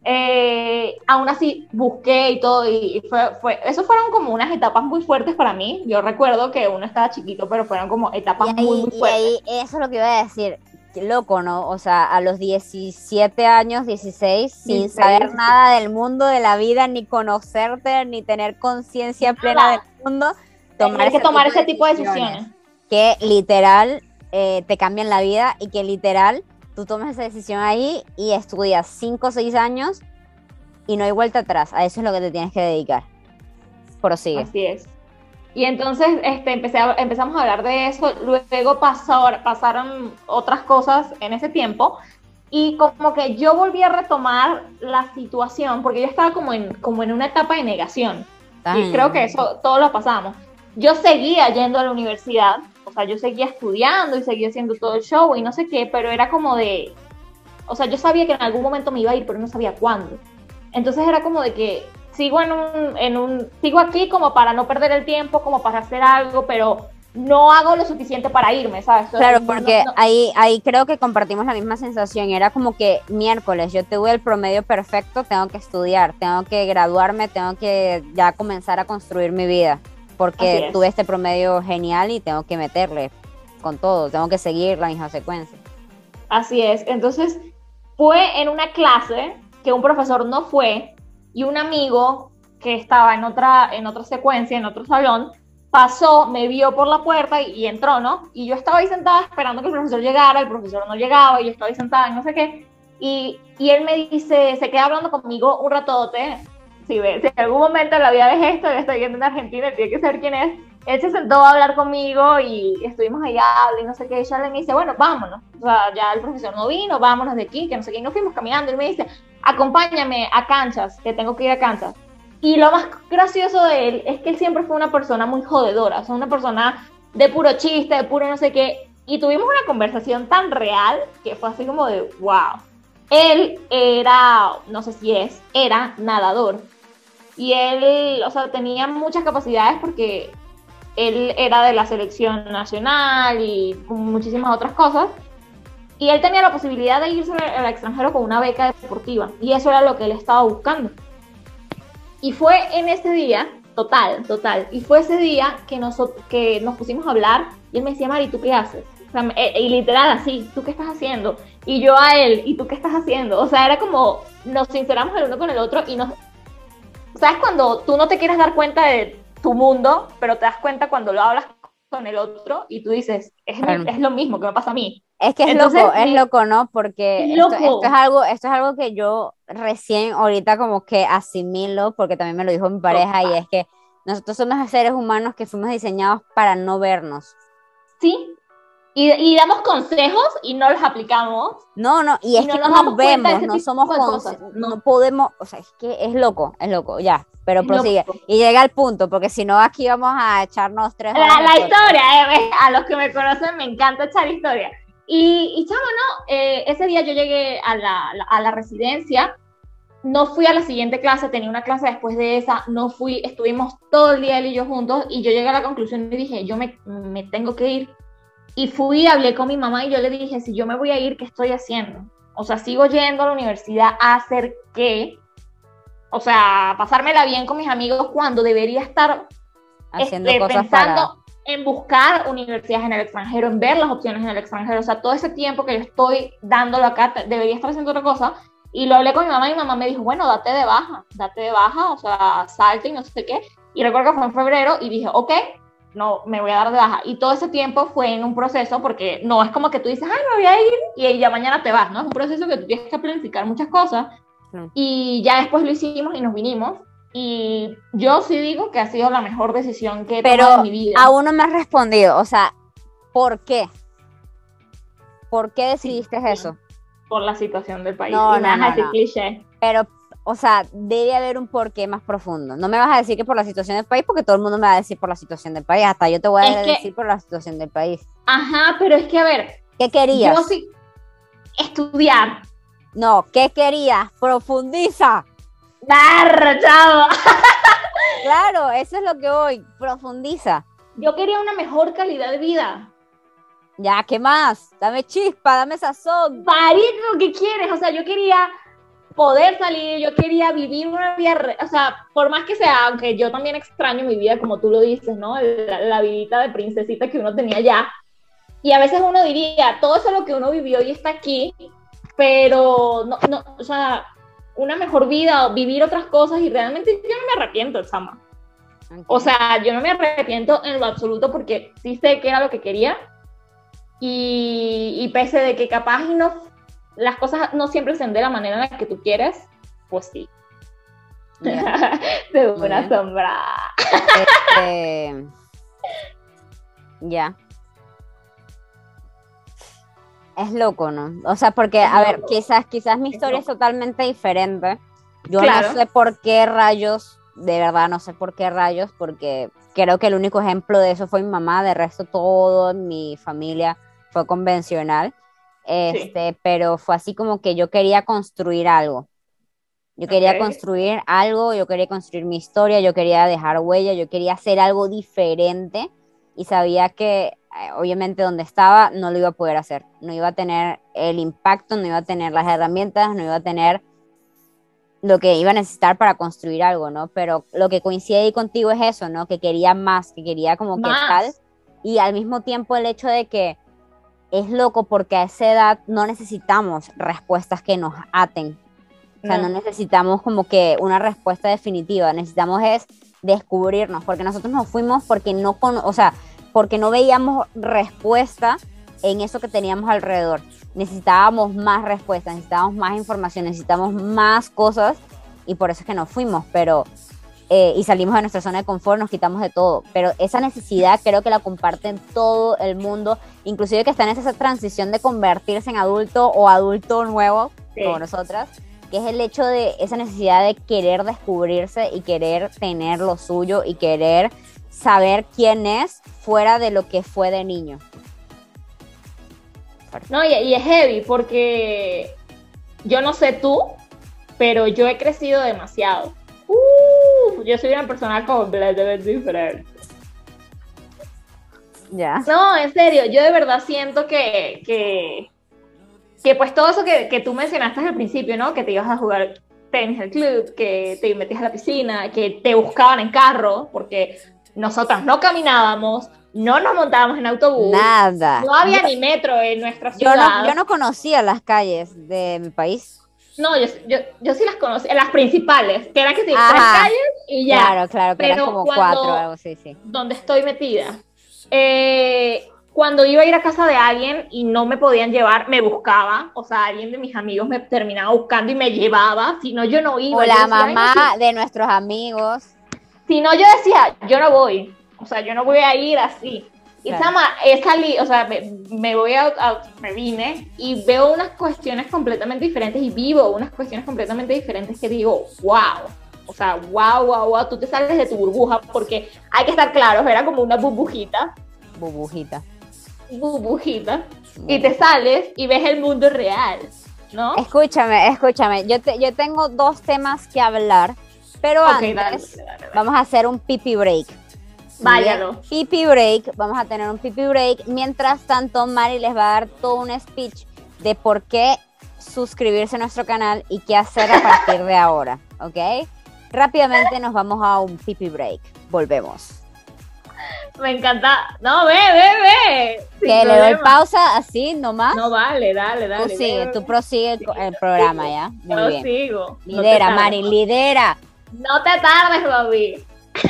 Eh, aún así busqué y todo y fue, fue, eso fueron como unas etapas muy fuertes para mí. Yo recuerdo que uno estaba chiquito, pero fueron como etapas muy, muy fuertes. Y ahí, eso es lo que iba a decir. Loco, ¿no? O sea, a los 17 años, 16, sin saber nada del mundo, de la vida, ni conocerte, ni tener conciencia plena del mundo, tomar que tomar ese tipo de decisiones. Que literal eh, te cambian la vida y que literal tú tomas esa decisión ahí y estudias 5 o 6 años y no hay vuelta atrás. A eso es lo que te tienes que dedicar. Prosigue. Así es. Y entonces este, empecé empezamos a hablar de eso, luego pasó, pasaron otras cosas en ese tiempo y como que yo volví a retomar la situación porque yo estaba como en, como en una etapa de negación. Y creo que eso todos lo pasamos. Yo seguía yendo a la universidad, o sea, yo seguía estudiando y seguía haciendo todo el show y no sé qué, pero era como de, o sea, yo sabía que en algún momento me iba a ir, pero no sabía cuándo. Entonces era como de que sigo en un, en un, sigo aquí como para no perder el tiempo, como para hacer algo, pero no hago lo suficiente para irme, ¿sabes? claro, porque ahí, ahí creo que compartimos la misma sensación. Era como que miércoles, yo tuve el promedio perfecto, tengo que estudiar, tengo que graduarme, tengo que ya comenzar a construir mi vida porque tuve este promedio genial y tengo que meterle con todo, tengo que seguir la misma secuencia. Así es, entonces fue en una clase que un profesor no fue y un amigo que estaba en otra, en otra secuencia, en otro salón, pasó, me vio por la puerta y, entró, ¿no? Y yo estaba ahí sentada esperando que el profesor llegara, el profesor no llegaba y yo estaba ahí sentada y no sé qué. Y, y él me dice, se queda hablando conmigo un ratote, si, ve, si en algún momento la vida ves esto, yo estoy viendo en Argentina, tiene que saber quién es, él se sentó a hablar conmigo y estuvimos allá y no sé qué, y ya le dice, bueno, vámonos, o sea, ya el profesor no vino, vámonos de aquí, que no sé qué, y nos fuimos caminando, él me dice, acompáñame a canchas, que tengo que ir a canchas. Y lo más gracioso de él es que él siempre fue una persona muy jodedora, o sea, una persona de puro chiste, de puro no sé qué, y tuvimos una conversación tan real que fue así como de, wow. Él era, no sé si es, era nadador. Y él, o sea, tenía muchas capacidades porque él era de la selección nacional y muchísimas otras cosas. Y él tenía la posibilidad de irse al extranjero con una beca deportiva. Y eso era lo que él estaba buscando. Y fue en ese día, total, total. Y fue ese día que, nosotros, que nos pusimos a hablar. Y él me decía, Mari, ¿tú qué haces? Eh, y literal así, ¿tú qué estás haciendo? Y yo a él, ¿y tú qué estás haciendo? O sea, era como, nos sinceramos el uno con el otro y nos... ¿Sabes cuando tú no te quieres dar cuenta de tu mundo, pero te das cuenta cuando lo hablas con el otro y tú dices, es, es lo mismo que me pasa a mí? Es que es loco, es loco, ¿no? Porque esto, es algo, esto es algo que yo recién ahorita como que asimilo, porque también me lo dijo mi pareja, y es que nosotros somos seres humanos que fuimos diseñados para no vernos. Sí, y, damos consejos y no los aplicamos. No, no, y es que no nos vemos, no somos no. podemos, o sea, es que es loco, es loco, ya, pero prosigue. Y llega al punto, porque si no aquí vamos a echarnos tres La, la historia, eh, a los que me conocen me encanta echar historia. Y, y chamo, no, eh, ese día yo llegué a la, a la residencia, no fui a la siguiente clase, tenía una clase después de esa, no fui, estuvimos todo el día él y yo juntos y yo llegué a la conclusión y dije, yo me, me tengo que ir y fui, hablé con mi mamá y yo le dije, si yo me voy a ir, ¿qué estoy haciendo? O sea, sigo yendo a la universidad a hacer qué? O sea, pasármela bien con mis amigos cuando debería estar Haciendo este, pensando en buscar universidades en el extranjero, en ver las opciones en el extranjero. O sea, todo ese tiempo que yo estoy dándolo acá, debería estar haciendo otra cosa. Y lo hablé con mi mamá y mi mamá me dijo, bueno, date de baja, date de baja, o sea, salte y no sé qué. Y recuerdo que fue en febrero y dije, ok, no, me voy a dar de baja. Y todo ese tiempo fue en un proceso, porque no es como que tú dices, ay, me voy a ir y ya mañana te vas, ¿no? Es un proceso que tú tienes que planificar muchas cosas. Y ya después lo hicimos y nos vinimos. Y yo sí digo que ha sido la mejor decisión que he tomado en mi vida. Aún no me has respondido, o sea, ¿por qué? ¿Por qué decidiste eso? Por la situación del país. No, no, no, cliché. Pero o sea, debe haber un porqué más profundo. No me vas a decir que por la situación del país, porque todo el mundo me va a decir por la situación del país. Hasta yo te voy a decir por la situación del país. Ajá, pero es que a ver. ¿Qué querías? Yo sí. Estudiar. No, ¿qué querías? Profundiza. Barra, chavo. claro, eso es lo que voy. Profundiza. Yo quería una mejor calidad de vida. Ya, ¿qué más? Dame chispa, dame sazón. lo ¿qué quieres? O sea, yo quería poder salir, yo quería vivir una vida, o sea, por más que sea, aunque yo también extraño mi vida, como tú lo dices, ¿no? La, la vidita de princesita que uno tenía ya. Y a veces uno diría, todo eso es lo que uno vivió y está aquí, pero no, no, o sea, una mejor vida, vivir otras cosas y realmente yo no me arrepiento, Sama. O sea, yo no me arrepiento en lo absoluto porque sí sé que era lo que quería y, y pese de que capaz y no las cosas no siempre se de la manera en la que tú quieres, pues sí. de una sombra. Este, ya. Es loco, ¿no? O sea, porque, a ver, quizás, quizás mi historia es, totalmente diferente. Yo no sé por qué rayos, de verdad no sé por qué rayos, porque creo que el único ejemplo de eso fue mi mamá, de resto todo mi familia fue convencional. Este, pero fue así como que yo quería construir algo. Yo quería construir algo, yo quería construir mi historia, yo quería dejar huella, yo quería hacer algo diferente y sabía que obviamente donde estaba no lo iba a poder hacer, no iba a tener el impacto, no iba a tener las herramientas, no iba a tener lo que iba a necesitar para construir algo, ¿no? Pero lo que coincide ahí contigo es eso, ¿no? Que quería más, que quería como que tal. Y al mismo tiempo el hecho de que es loco porque a esa edad no necesitamos respuestas que nos aten. O sea, no, necesitamos como que una respuesta definitiva, necesitamos es descubrirnos, porque nosotros nos fuimos porque no, con, o sea, porque no veíamos respuesta en eso que teníamos alrededor. Necesitábamos más respuestas, necesitábamos más información, necesitamos más cosas y por eso es que nos fuimos, pero eh, y salimos de nuestra zona de confort, nos quitamos de todo. Pero esa necesidad creo que la comparten todo el mundo, inclusive que están en esa transición de convertirse en adulto o adulto nuevo, como nosotras, que es el hecho de esa necesidad de querer descubrirse y querer tener lo suyo y querer saber quién es fuera de lo que fue de niño. No, y, y es heavy porque yo no sé tú, pero yo he crecido demasiado. Uh, yo soy una persona completamente diferente. Ya. No, en serio, yo de verdad siento que, que, que pues todo eso que, que tú mencionaste al principio, ¿no? Que te ibas a jugar tenis al club, que te metías a la piscina, que te buscaban en carro, porque nosotras no caminábamos, no nos montábamos en autobús. Nada. No había ni metro en nuestra ciudad. Yo no, yo no conocía las calles de mi país. No, yo, yo, yo sí las conocí, las principales, que eran que sí, tres calles y ya. Claro, claro, que eran como cuatro algo así, sí. Donde estoy metida. Eh, cuando iba a ir a casa de alguien y no me podían llevar, me buscaba, o sea, alguien de mis amigos me terminaba buscando y me llevaba, si no yo no iba. O la mamá de nuestros amigos. Si no yo decía, yo no voy, o sea, yo no voy a ir así. Y Sama, he salido, o sea, me, voy a, me vine y veo unas cuestiones completamente diferentes y vivo unas cuestiones completamente diferentes que digo, wow. O sea, wow, wow, wow, tú te sales de tu burbuja porque hay que estar claros, era como una burbujita. Burbujita. Burbujita. Y te sales y ves el mundo real, ¿no? Escúchame, escúchame. Yo, te, yo tengo dos temas que hablar, pero antes vamos a hacer un pipi break. Váyalo. Pipi break, vamos a tener un pipi break. Mientras tanto, Mari les va a dar todo un speech de por qué suscribirse a nuestro canal y qué hacer a partir de ahora, ¿ok? Rápidamente nos vamos a un pipi break. Volvemos. Me encanta. No, ve, ve, ve. que le doy pausa así nomás. No vale, dale, dale. Tú sigue, tú prosigue el, programa ya. Muy Yo bien. sigo. Lidera, Mari, lidera. No te tardes, Bobby.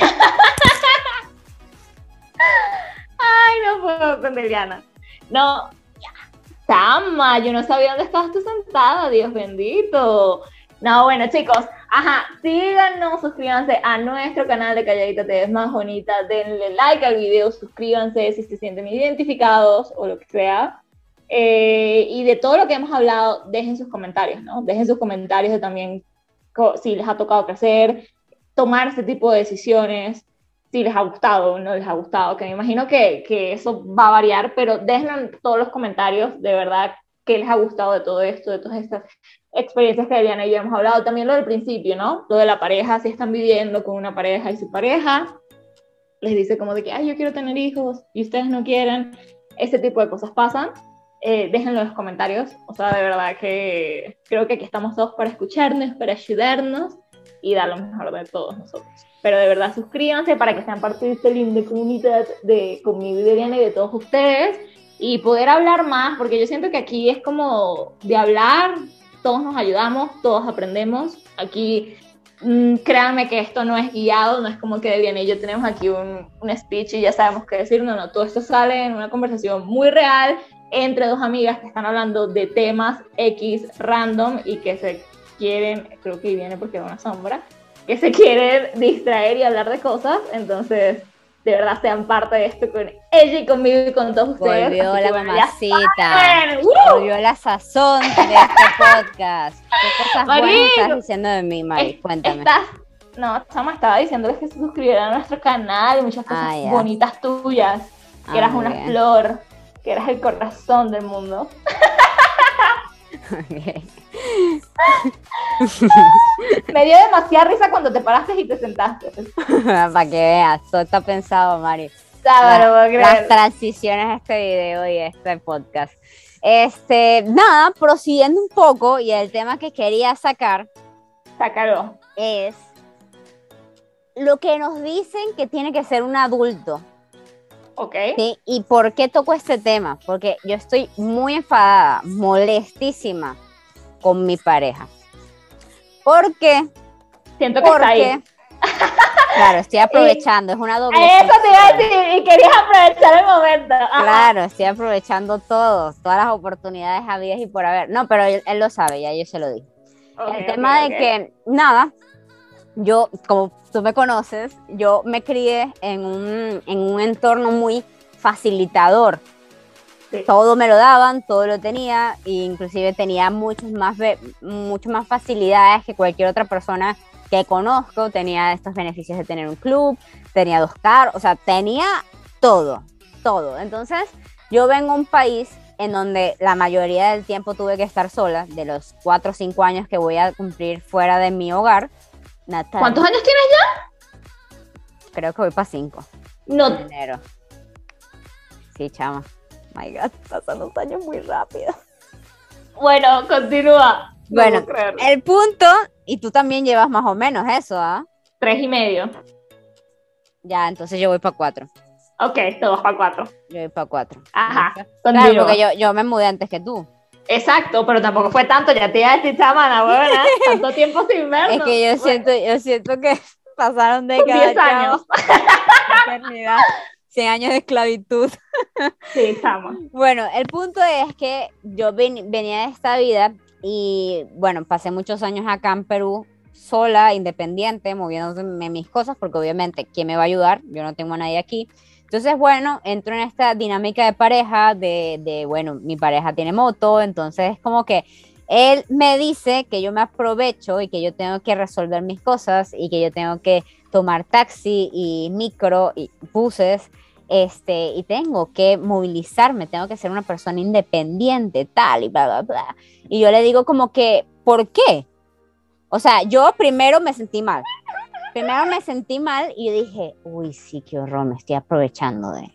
Ay, no puedo con Eliana. No, Tama, yo no sabía dónde estabas tú sentada, Dios bendito. No, bueno, chicos, ajá, síganos, suscríbanse a nuestro canal de Calladita Te ves más bonita, denle like al video, suscríbanse si se sienten identificados o lo que sea. Eh, y de todo lo que hemos hablado, dejen sus comentarios, ¿no? Dejen sus comentarios de también si les ha tocado crecer, tomar este tipo de decisiones, si les ha gustado o no les ha gustado, que me imagino que, que eso va a variar, pero dejen todos los comentarios de verdad qué les ha gustado de todo esto, de todas estas experiencias que Eliana y yo hemos hablado. También lo del principio, ¿no? Lo de la pareja, si están viviendo con una pareja y su pareja les dice como de que, ay, yo quiero tener hijos y ustedes no quieren. Ese tipo de cosas pasan. Eh, déjenlo en los comentarios. O sea, de verdad que creo que aquí estamos todos para escucharnos, para ayudarnos y dar lo mejor de todos nosotros. Pero de verdad suscríbanse para que sean parte de esta linda comunidad de conmigo y de Diana y de todos ustedes y poder hablar más, porque yo siento que aquí es como de hablar, todos nos ayudamos, todos aprendemos. Aquí, mm, créanme que esto no es guiado, no es como que Diana y yo tenemos aquí un, un speech y ya sabemos qué decir, no, no, todo esto sale en una conversación muy real entre dos amigas que están hablando de temas X random y que se quieren, creo que viene porque es una sombra, que se quieren distraer y hablar de cosas, entonces de verdad sean parte de esto con ella y conmigo y con todos ustedes. Volvió la mamacita, volvió la sazón de este podcast. ¿Qué cosas buenas estás diciendo de mí, Mari? Cuéntame. Estás, no, Chama estaba diciéndoles que se suscribieran a nuestro canal y muchas cosas ah, bonitas tuyas, que eras ah, una flor, que eras el corazón del mundo. Me dio demasiada risa cuando te paraste y te sentaste. Para que veas, todo está pensado, Mari. las transiciones a este video y a este podcast. Este, nada, prosiguiendo un poco, y el tema que quería sacar. Sácalo. Es lo que nos dicen que tiene que ser un adulto. Ok. ¿sí? ¿Y por qué toco este tema? Porque yo estoy muy enfadada, molestísima con mi pareja. ¿Por qué? Siento que está ahí. Claro, estoy aprovechando, es una doble. Eso te iba a decir, y querías aprovechar el momento. Claro, estoy aprovechando todo, todas las oportunidades habidas y por haber. No, pero él, lo sabe, ya yo se lo dije. el tema de que, nada, yo, como tú me conoces, yo me crié en un, en un entorno muy facilitador. Todo me lo daban, todo lo tenía, e inclusive tenía muchas más, mucho más facilidades que cualquier otra persona que conozco. Tenía estos beneficios de tener un club, tenía dos carros, o sea, tenía todo, todo. Entonces, yo vengo a un país en donde la mayoría del tiempo tuve que estar sola, de los cuatro o cinco años que voy a cumplir fuera de mi hogar. ¿Cuántos años tienes ya? Creo que voy para cinco. No. enero. Sí, chama. My God, pasan los años muy rápido. Bueno, continúa. Bueno, el punto, y tú también llevas más o menos eso, ¿ah? Tres y medio. Ya, entonces yo voy para cuatro. Ok, todos para cuatro. Yo voy para cuatro. Ajá. Claro, porque yo, yo me mudé antes que tú. Exacto, pero tampoco fue tanto, ya te iba a decir chamana, buena, tanto tiempo sin vernos. Es que yo siento, yo siento que pasaron décadas. 10 años. Eternidad. 100 años de esclavitud. Sí, estamos. Bueno, el punto es que yo venía de esta vida y bueno, pasé muchos años acá en Perú sola, independiente, moviéndome mis cosas, porque obviamente, ¿quién me va a ayudar? Yo no tengo a nadie aquí. Entonces, bueno, entro en esta dinámica de pareja, de, bueno, mi pareja tiene moto, entonces es como que él me dice que yo me aprovecho y que yo tengo que resolver mis cosas y que yo tengo que tomar taxi y micro y buses, este, y tengo que movilizarme, tengo que ser una persona independiente, tal, y bla, bla, bla. Y yo le digo como que, ¿por qué? O sea, yo primero me sentí mal. Primero me sentí mal y dije, uy, sí, qué horror, me estoy aprovechando de...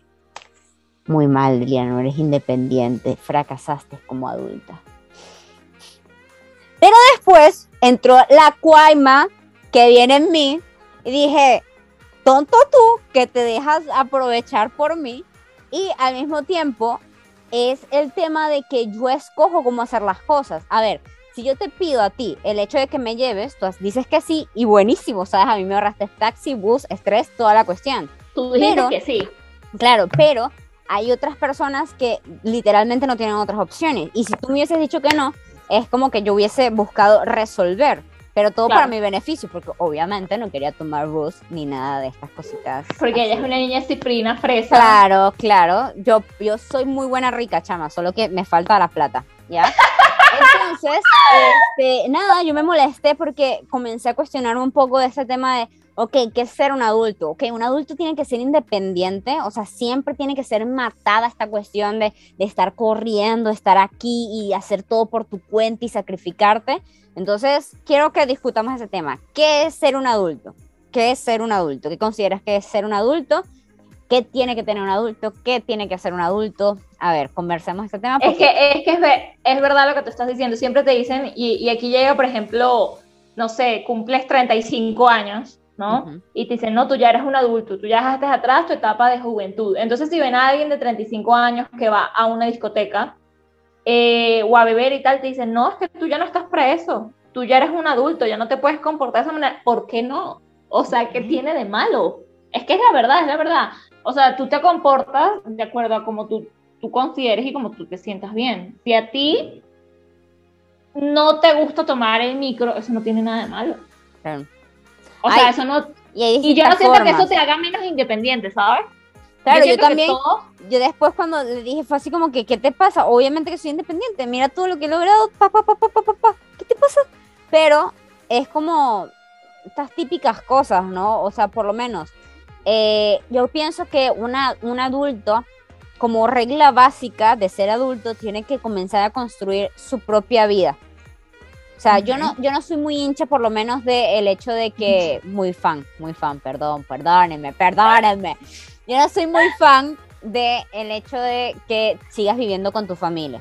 Muy mal, Liliana, no eres independiente, fracasaste como adulta. Pero después entró la cuaima que viene en mí y dije, tonto tú que te dejas aprovechar por mí y al mismo tiempo es el tema de que yo escojo cómo hacer las cosas. A ver, si yo te pido a ti el hecho de que me lleves, tú dices que sí y buenísimo, ¿sabes? A mí me ahorraste taxi, bus, estrés, toda la cuestión. Tú dices que sí. Claro, pero hay otras personas que literalmente no tienen otras opciones. Y si tú me hubieses dicho que no, es como que yo hubiese buscado resolver pero todo para mi beneficio, porque obviamente no quería tomar bus ni nada de estas cositas. Porque ella es una niña ciprina fresa. Claro, claro. Yo, yo soy muy buena rica, chama, solo que me falta la plata, ¿ya? Entonces, este, nada, yo me molesté porque comencé a cuestionar un poco de ese tema de, ok, ¿qué es ser un adulto? Ok, un adulto tiene que ser independiente, o sea, siempre tiene que ser matada esta cuestión de, de estar corriendo, estar aquí y hacer todo por tu cuenta y sacrificarte. Entonces, quiero que discutamos ese tema. ¿Qué es ser un adulto? ¿Qué es ser un adulto? ¿Qué consideras que es ser un adulto? ¿Qué tiene que tener un adulto? ¿Qué tiene que hacer un adulto? A ver, conversemos este tema. Es que, es, que es, verdad lo que tú estás diciendo. Siempre te dicen, y, aquí llega, por ejemplo, no sé, cumples 35 años, ¿no? Y te dicen, no, tú ya eres un adulto, tú ya dejaste atrás tu etapa de juventud. Entonces, si ven a alguien de 35 años que va a una discoteca, eh, o a beber y tal, te dicen, no, es que tú ya no estás preso, tú ya eres un adulto, ya no te puedes comportar de esa manera. ¿Por qué no? O sea, ¿qué tiene de malo? Es que es la verdad, es la verdad. O sea, tú te comportas de acuerdo a como tú, tú consideres y como tú te sientas bien. Si a ti no te gusta tomar el micro, eso no tiene nada de malo. O sea, eso no... Y, yo no siento que eso te haga menos independiente, ¿sabes? Claro, yo, también, yo después cuando le dije fue así como que, ¿qué te pasa? Obviamente que soy independiente, mira todo lo que he logrado, pa, pa, pa, pa, pa, pa, ¿qué te pasa? Pero es como estas típicas cosas, ¿no? O sea, por lo menos, eh, yo pienso que una, un adulto, como regla básica de ser adulto, tiene que comenzar a construir su propia vida. O sea, yo, no, yo no soy muy hincha, por lo menos, del hecho de que, muy fan, muy fan, perdón, perdónenme, perdónenme yo no soy muy fan de el hecho de que sigas viviendo con tu familia.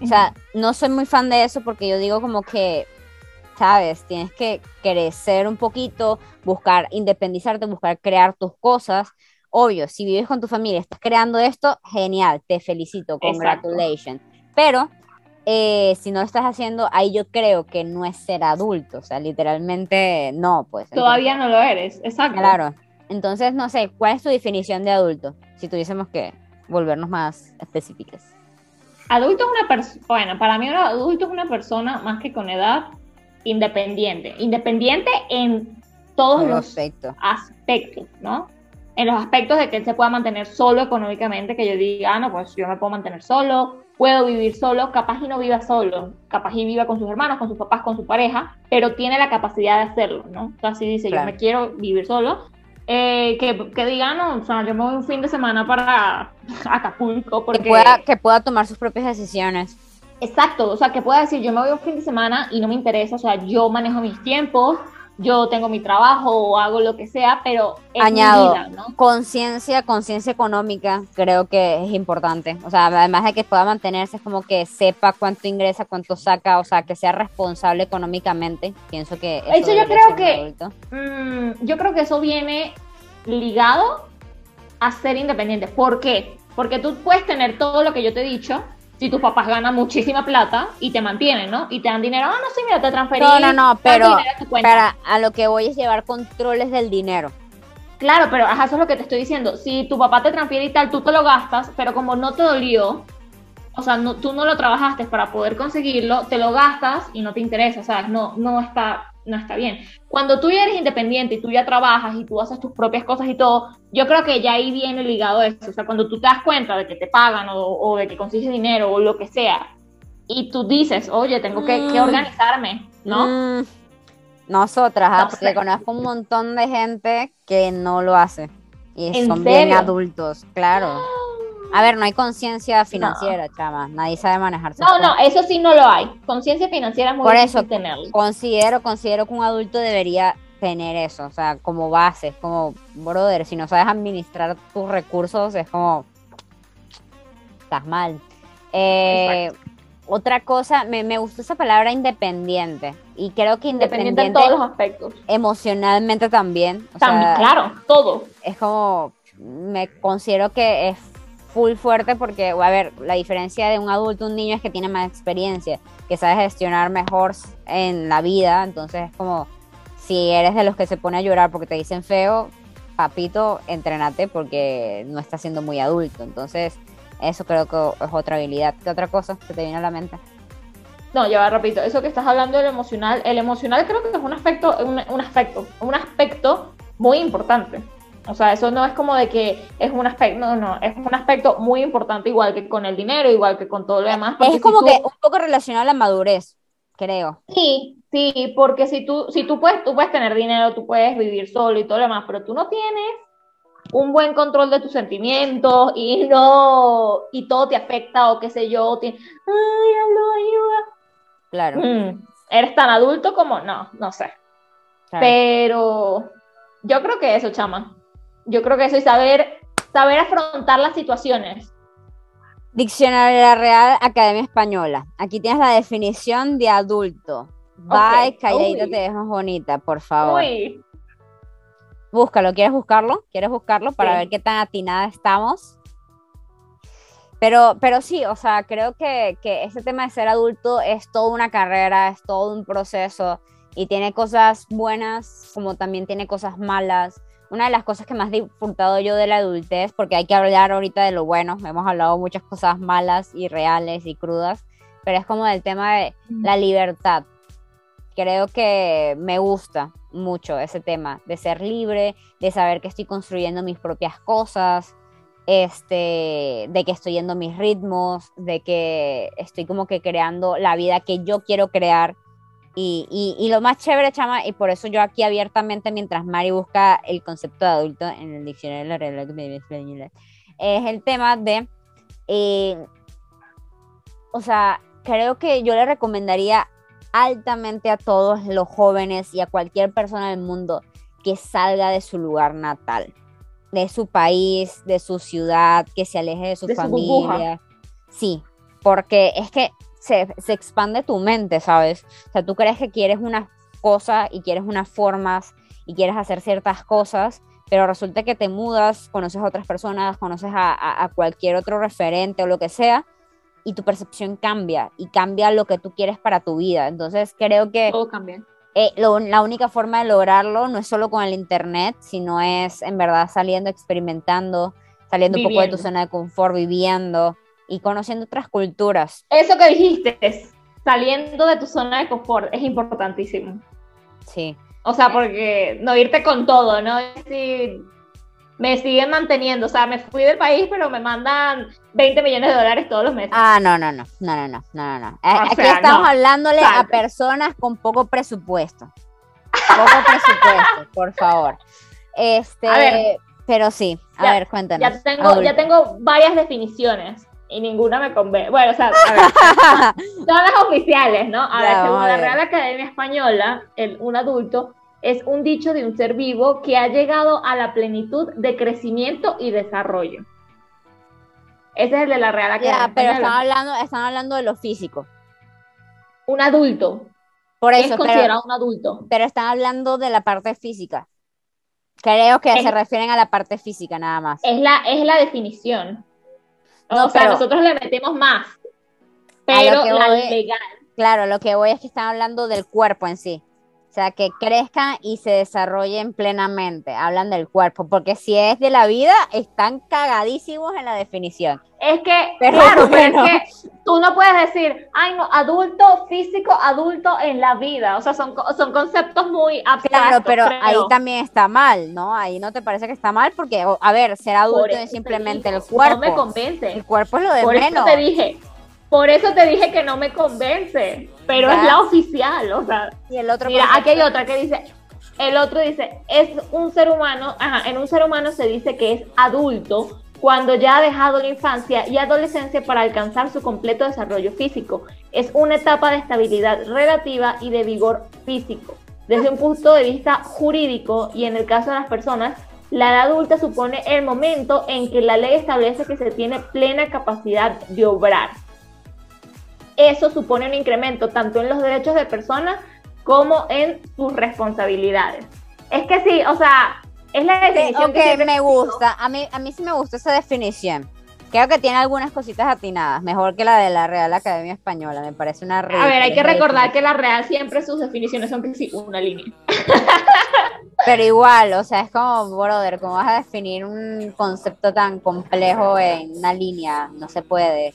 O sea, no soy muy fan de eso porque yo digo como que, sabes, tienes que crecer un poquito, buscar independizarte, buscar crear tus cosas. Obvio, si vives con tu familia, estás creando esto, genial, te felicito, congratulations. Pero eh, si no lo estás haciendo, ahí yo creo que no es ser adulto, o sea, literalmente no, pues. Todavía no lo eres, exacto. Claro. Entonces, no sé, ¿cuál es tu definición de adulto? Si tuviésemos que volvernos más específicos. Adulto es una persona, bueno, para mí un adulto es una persona más que con edad independiente. Independiente en todos los aspectos, ¿no? En los aspectos de que él se pueda mantener solo económicamente, que yo diga, ah, no, pues yo me puedo mantener solo, puedo vivir solo, capaz y no viva solo, capaz y viva con sus hermanos, con sus papás, con su pareja, pero tiene la capacidad de hacerlo, ¿no? Entonces, así dice, yo me quiero vivir solo, eh, que, que digan, no, o sea, yo me voy un fin de semana para Acapulco. Porque... Que pueda, que pueda tomar sus propias decisiones. Exacto, o sea, que pueda decir, yo me voy un fin de semana y no me interesa, o sea, yo manejo mis tiempos, yo tengo mi trabajo o hago lo que sea, pero es Añado, conciencia, conciencia económica, creo que es importante. O sea, además de que pueda mantenerse, es como que sepa cuánto ingresa, cuánto saca, o sea, que sea responsable económicamente. Pienso que eso, yo creo que mm, yo creo que eso viene ligado a ser independiente. ¿Por qué? Porque tú puedes tener todo lo que yo te he dicho, si tus papás ganan muchísima plata y te mantienen, ¿no? Y te dan dinero, ah, no, sí, mira, te transferí. No, no, no, pero para a lo que voy es llevar controles del dinero. Claro, pero ajá, eso es lo que te estoy diciendo. Si tu papá te transfiere y tal, tú te lo gastas, pero como no te dolió, o sea, no, tú no lo trabajaste para poder conseguirlo, te lo gastas y no te interesa, ¿sabes? No, no está no está bien. Cuando tú ya eres independiente y tú ya trabajas y tú haces tus propias cosas y todo, yo creo que ya ahí viene ligado eso. O sea, cuando tú te das cuenta de que te pagan o, de que consigues dinero o lo que sea, y tú dices, oye, tengo que, mm. organizarme, ¿no? Mm. Nosotras, ah, porque conozco un montón de gente que no lo hace. Y son bien adultos, claro. A ver, no hay conciencia financiera, chama. Nadie sabe manejarse. No, no, eso sí no lo hay. Conciencia financiera es muy Por eso, Considero, considero que un adulto debería tener eso, o sea, como base, como, brother, si no sabes administrar tus recursos, es como, estás mal. Eh, otra cosa, me, me gustó esa palabra independiente, y creo que independiente, en todos los aspectos. Emocionalmente también. también, claro, todo. Es como, me considero que es full fuerte porque, a ver, la diferencia de un adulto un niño es que tiene más experiencia, que sabe gestionar mejor en la vida, entonces es como, si eres de los que se pone a llorar porque te dicen feo, papito, entrenate porque no estás siendo muy adulto, entonces eso creo que es otra habilidad. ¿Qué otra cosa que te viene a la mente? No, ya va, repito, eso que estás hablando del emocional, el emocional creo que es un aspecto, un aspecto, un aspecto muy importante. O sea, eso no es como de que es un aspecto, no, no, es un aspecto muy importante, igual que con el dinero, igual que con todo lo demás. Es como que un poco relacionado a la madurez, creo. Sí, sí, porque si tú, si tú puedes, tú puedes tener dinero, tú puedes vivir solo y todo lo demás, pero tú no tienes un buen control de tus sentimientos y no, y todo te afecta o qué sé yo, ay, hablo, ayuda. Claro. Mm, eres tan adulto como, no, no sé. Pero yo creo que eso, chama yo creo que eso es saber, saber afrontar las situaciones. Diccionario de la Real Academia Española. Aquí tienes la definición de adulto. Bye, calladita te ves más bonita, por favor. Uy. Búscalo, ¿quieres buscarlo? ¿Quieres buscarlo para ver qué tan atinada estamos? Pero, pero sí, o sea, creo que, que este tema de ser adulto es toda una carrera, es todo un proceso y tiene cosas buenas como también tiene cosas malas una de las cosas que más he disfrutado yo de la adultez, porque hay que hablar ahorita de lo bueno, hemos hablado muchas cosas malas y reales y crudas, pero es como el tema de la libertad. Creo que me gusta mucho ese tema de ser libre, de saber que estoy construyendo mis propias cosas, este, de que estoy yendo mis ritmos, de que estoy como que creando la vida que yo quiero crear. Y, y, lo más chévere, chama, y por eso yo aquí abiertamente, mientras Mari busca el concepto de adulto en el diccionario de la Real es el tema de, eh, o sea, creo que yo le recomendaría altamente a todos los jóvenes y a cualquier persona del mundo que salga de su lugar natal, de su país, de su ciudad, que se aleje de su familia. sí, porque es que se, expande tu mente, ¿sabes? O sea, tú crees que quieres una cosa y quieres unas formas y quieres hacer ciertas cosas, pero resulta que te mudas, conoces a otras personas, conoces a, cualquier otro referente o lo que sea, y tu percepción cambia y cambia lo que tú quieres para tu vida. Entonces creo que... Todo cambia. Eh, la única forma de lograrlo no es solo con el internet, sino es en verdad saliendo, experimentando, saliendo un poco de tu zona de confort, viviendo, y conociendo otras culturas. Eso que dijiste, saliendo de tu zona de confort, es importantísimo. Sí. O sea, porque no irte con todo, ¿no? Si me siguen manteniendo, o sea, me fui del país, pero me mandan 20 millones de dólares todos los meses. Ah, no, no, no, no, no, no, no, no. Aquí estamos hablándole a personas con poco presupuesto. Poco presupuesto, por favor. Este, pero sí, a ver, cuéntanos. Ya tengo, ya tengo varias definiciones y ninguna me convence. Bueno, o sea, a ver, son las oficiales, ¿no? A ver, según la Real Academia Española, el, un adulto es un dicho de un ser vivo que ha llegado a la plenitud de crecimiento y desarrollo. Ese es el de la Real Academia. pero están hablando, están hablando de lo físico. Un adulto. Por eso, es considerado un adulto. Pero están hablando de la parte física. Creo que se refieren a la parte física nada más. Es la, es la definición. o sea, nosotros le metemos más. Pero la legal. Claro, lo que voy es que están hablando del cuerpo en sí. O sea, que crezcan y se desarrollen plenamente. Hablan del cuerpo, porque si es de la vida, están cagadísimos en la definición. Es que, claro, pero es que tú no puedes decir, ay, no, adulto físico, adulto en la vida. O sea, son, son conceptos muy abstractos. Claro, pero ahí también está mal, ¿no? Ahí no te parece que está mal, porque, a ver, ser adulto es simplemente el cuerpo. No me convence. El cuerpo es lo de Por menos. Eso te dije, por eso te dije que no me convence, pero es la oficial, o sea. Y el otro mira, aquí hay otra que dice, el otro dice, es un ser humano, ajá, en un ser humano se dice que es adulto cuando ya ha dejado la infancia y adolescencia para alcanzar su completo desarrollo físico. Es una etapa de estabilidad relativa y de vigor físico. Desde un punto de vista jurídico y en el caso de las personas, la edad adulta supone el momento en que la ley establece que se tiene plena capacidad de obrar eso supone un incremento tanto en los derechos de personas como en sus responsabilidades. Es que sí, o sea, es la definición que me gusta. A mí, a mí sí me gusta esa definición. Creo que tiene algunas cositas atinadas, mejor que la de la Real Academia Española, me parece una A ver, hay que recordar que la Real siempre sus definiciones son sí, una línea. Pero igual, o sea, es como, brother, ¿cómo vas a definir un concepto tan complejo en una línea? No se puede.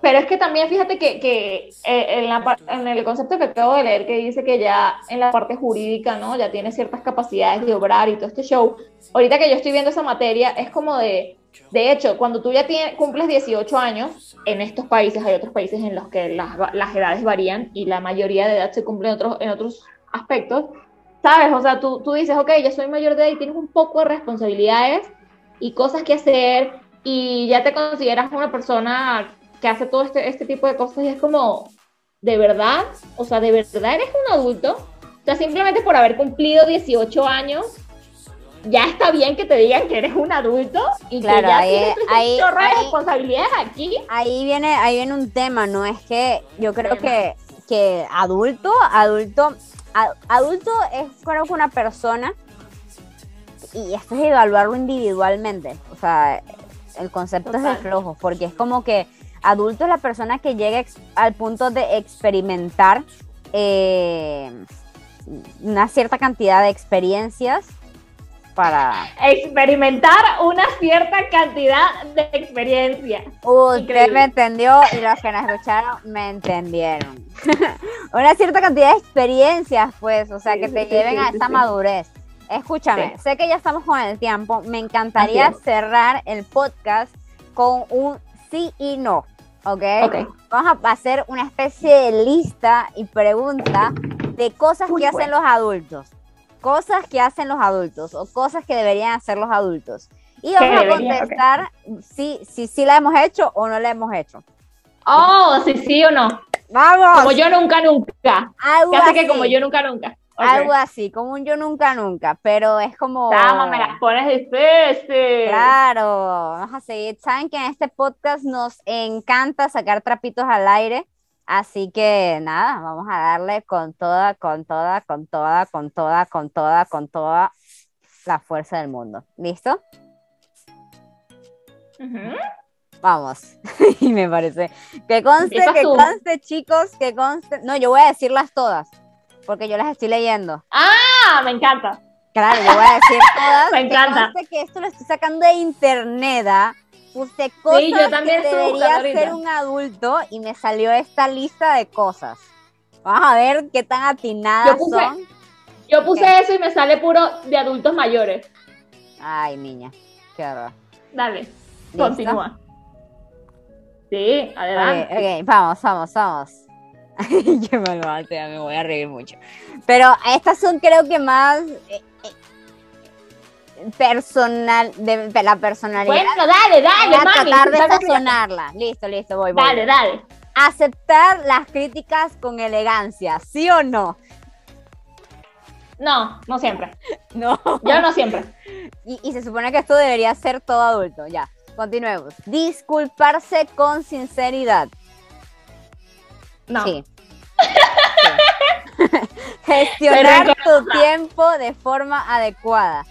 Pero es que también fíjate que, que eh, en, el concepto que acabo de leer, que dice que ya en la parte jurídica, ¿no? Ya tiene ciertas capacidades de obrar y todo este show. Ahorita que yo estoy viendo esa materia, es como de, de hecho, cuando tú ya tienes, cumples 18 años, en estos países, hay otros países en los que las, las edades varían y la mayoría de edad se cumple en otros, en otros aspectos, ¿sabes? O sea, tú, tú dices, ok, ya soy mayor de edad y tienes un poco de responsabilidades y cosas que hacer y ya te consideras una persona que hace todo este, este tipo de cosas y es como, ¿de verdad? O sea, ¿de verdad eres un adulto? O sea, simplemente por haber cumplido 18 años, ya está bien que te digan que eres un adulto y claro, que ya ahí, tienes ahí, responsabilidades aquí. Ahí viene, ahí viene un tema, ¿no? Es que yo creo que, que adulto, adulto, adulto es creo que una persona y esto es evaluarlo individualmente. O sea, el concepto es de flojo, porque es como que Adulto es la persona que llega al punto de experimentar eh, una cierta cantidad de experiencias para... Experimentar una cierta cantidad de experiencia. Usted me entendió y los que nos escucharon me entendieron. una cierta cantidad de experiencias, pues, o sea, que te lleven a esa madurez. Escúchame, sé que ya estamos con el tiempo. Me encantaría cerrar el podcast con un sí y no. ¿Ok? Vamos a hacer una especie de lista y pregunta de cosas que hacen los adultos. Cosas que hacen los adultos o cosas que deberían hacer los adultos. Y vamos a contestar si, si, si la hemos hecho o no la hemos hecho. Oh, si sí o no. Vamos. Como yo nunca, nunca. Algo que como yo nunca, nunca. Algo así, como un yo nunca nunca, pero es como... Dama, me las pones difícil. Claro, vamos a seguir. Saben que en este podcast nos encanta sacar trapitos al aire, así que nada, vamos a darle con toda, con toda, con toda, con toda, con toda, con toda la fuerza del mundo. ¿Listo? Vamos. y me parece. Que conste, que conste, chicos, que conste. No, yo voy a decirlas todas porque yo las estoy leyendo. ¡Ah! Me encanta. Claro, yo voy a decir todas. me encanta. Que, que esto lo estoy sacando de internet, ¿ah? Puse cosas sí, yo también que debería ser un adulto y me salió esta lista de cosas. Vamos a ver qué tan atinadas son. Yo puse eso y me sale puro de adultos mayores. Ay, niña, qué horror. Dale, continúa. Sí, adelante. ok, vamos, vamos, vamos. Qué malvada, me voy a reír mucho. Pero estas son creo que más eh, eh, personal, de, la personalidad. Bueno, dale, dale, Voy a tratar de sazonarla. Listo, listo, voy, voy. Dale, dale. Aceptar las críticas con elegancia, ¿sí o no? No, no siempre. No. Yo no siempre. Y, se supone que esto debería ser todo adulto. Ya, continuemos. Disculparse con sinceridad. No. Sí. Gestionar tu tiempo de forma adecuada.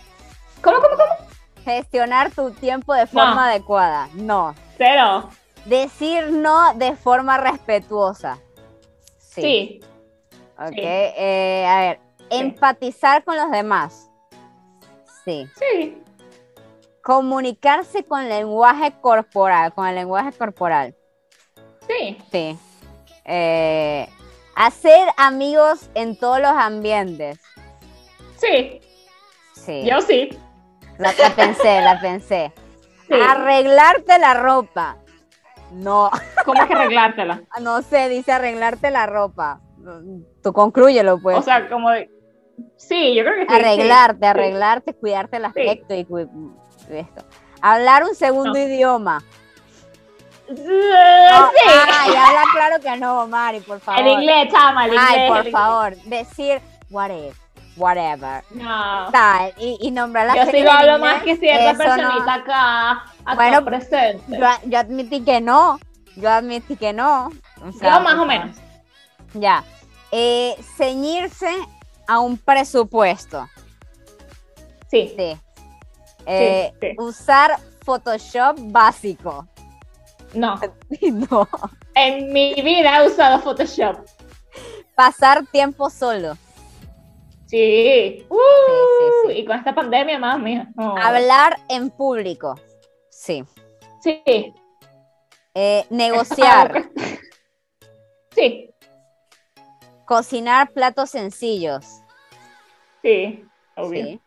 ¿Cómo, cómo, cómo? Gestionar tu tiempo de forma adecuada. No. Cero. Decir no de forma respetuosa. Sí. Ok. Eh, a ver. Empatizar con los demás. Sí. Sí. Comunicarse con lenguaje corporal. Con el lenguaje corporal. Sí. Sí. Eh, hacer amigos en todos los ambientes. Sí. Sí. Yo sí. La, pensé, la pensé. Arreglarte la ropa. No. ¿Cómo es que arreglártela? No sé, dice arreglarte la ropa. Tú concluyelo, pues. O sea, como Sí, yo creo que sí. Arreglarte, arreglarte, cuidarte el aspecto y esto. Hablar un segundo idioma. Sí. Ay, habla claro que no, Mari, por favor. El inglés, chama, el inglés. Ay, por favor. Decir what if whatever. No. Tal, y, y nombrar la Yo sí lo hablo más que cierta personita acá, bueno, presente. Yo, admití que no. Yo admití que no. yo más o menos. Ya. Eh, ceñirse a un presupuesto. Sí. Sí. Eh, usar Photoshop básico. No. no. En mi vida he usado Photoshop. Pasar tiempo solo. Sí. Uh, y con esta pandemia más, mía. Hablar en público. Sí. Sí. Eh, negociar. sí. Cocinar platos sencillos. Sí, obvio.